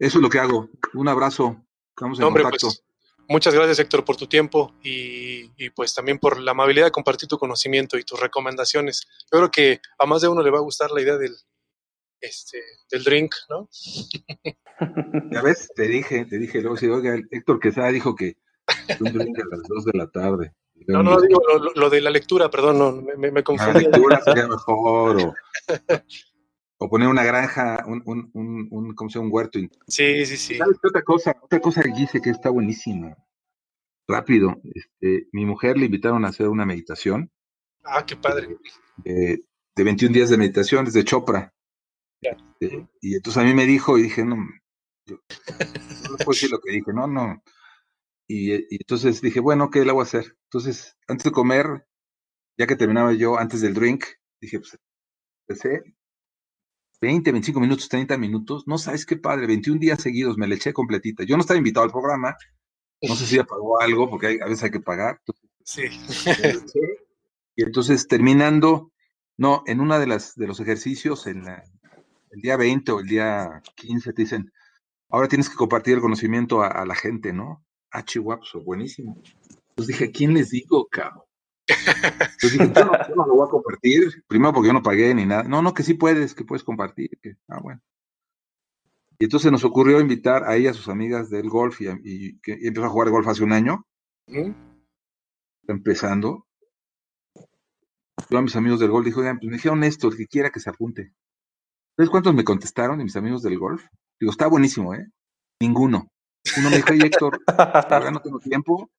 eso es lo que hago. Un abrazo. Estamos en Hombre, contacto. Pues, muchas gracias, Héctor, por tu tiempo y, y, pues también por la amabilidad de compartir tu conocimiento y tus recomendaciones. Yo creo que a más de uno le va a gustar la idea del, este, del drink, ¿no? Ya ves, te dije, te dije, luego si oiga, Héctor Quesada dijo que un drink a las 2 de la tarde. No, no, digo lo, lo, de la lectura, perdón, no, me, me confundí. La lectura sería mejor, o, o poner una granja, un, un, un, un, ¿cómo se llama? Un huerto. Sí, sí, sí. ¿Sabes otra cosa? Otra cosa que dice que está buenísima. Rápido. Este, mi mujer le invitaron a hacer una meditación. Ah, qué padre. De, de 21 días de meditación desde Chopra. Este, y entonces a mí me dijo y dije, no, yo, no puedo decir lo que dije, no, no. Y, y, entonces dije, bueno, ¿qué le voy a hacer? Entonces, antes de comer, ya que terminaba yo, antes del drink, dije, pues, empecé 20, 25 minutos, 30 minutos, no sabes qué padre, 21 días seguidos me le eché completita. Yo no estaba invitado al programa, no sé si ya pagó algo, porque hay, a veces hay que pagar. Sí. y entonces terminando, no, en una de las de los ejercicios, en la, el día 20 o el día 15, te dicen, ahora tienes que compartir el conocimiento a, a la gente, ¿no? Ah, chihuapso, buenísimo. Entonces dije, ¿quién les digo, cabrón? Entonces dije, yo no, yo no, lo voy a compartir, primero porque yo no pagué ni nada. No, no, que sí puedes, que puedes compartir. Que, ah, bueno. Y entonces nos ocurrió invitar a ella, a sus amigas del golf, y, y, que, y empezó a jugar golf hace un año. ¿Mm? Empezando. Yo a mis amigos del golf dije, oigan, pues me dijeron esto, el que quiera que se apunte. ¿Sabes cuántos me contestaron de mis amigos del golf? Digo, está buenísimo, ¿eh? Ninguno. Uno me dijo, Héctor, no tengo tiempo,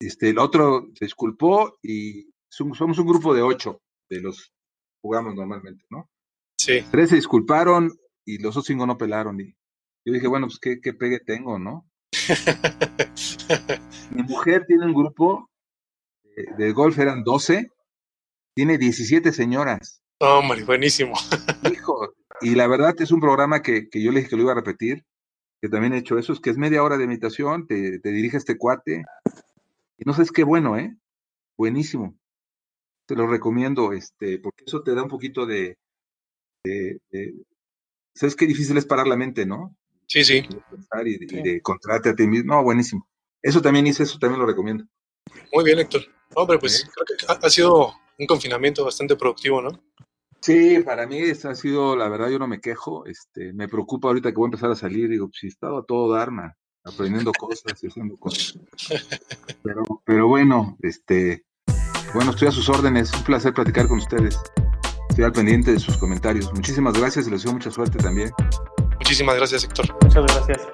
este, el otro se disculpó y somos un grupo de ocho de los jugamos normalmente, ¿no? Sí. Tres se disculparon y los otros cinco no pelaron. Y yo dije, bueno, pues qué, qué pegue tengo, ¿no? Mi mujer tiene un grupo de, de, golf, eran 12, tiene 17 señoras. Hombre, buenísimo. Hijo, y la verdad es un programa que, que, yo le dije que lo iba a repetir, que también he hecho eso, es que es media hora de meditación, te, te dirige este cuate, y no sabes qué bueno, ¿eh? Buenísimo. Te lo recomiendo, este, porque eso te da un poquito de, de, de ¿sabes qué difícil es parar la mente, no? Sí, sí. De pensar y de, sí. y de encontrarte a ti mismo. No, buenísimo. Eso también hice, eso también lo recomiendo. Muy bien, Héctor. Hombre, pues ¿Eh? creo que ha, ha, sido un confinamiento bastante productivo, ¿no? Sí, para mí ha sido, la verdad, yo no me quejo. Este, me preocupa ahorita que voy a empezar a salir. Digo, si pues, estaba todo Dharma, aprendiendo cosas y haciendo cosas. Pero, pero bueno, este, bueno, estoy a sus órdenes. Un placer platicar con ustedes. Estoy al pendiente de sus comentarios. Muchísimas gracias y les deseo mucha suerte también. Muchísimas gracias, Héctor. Muchas gracias.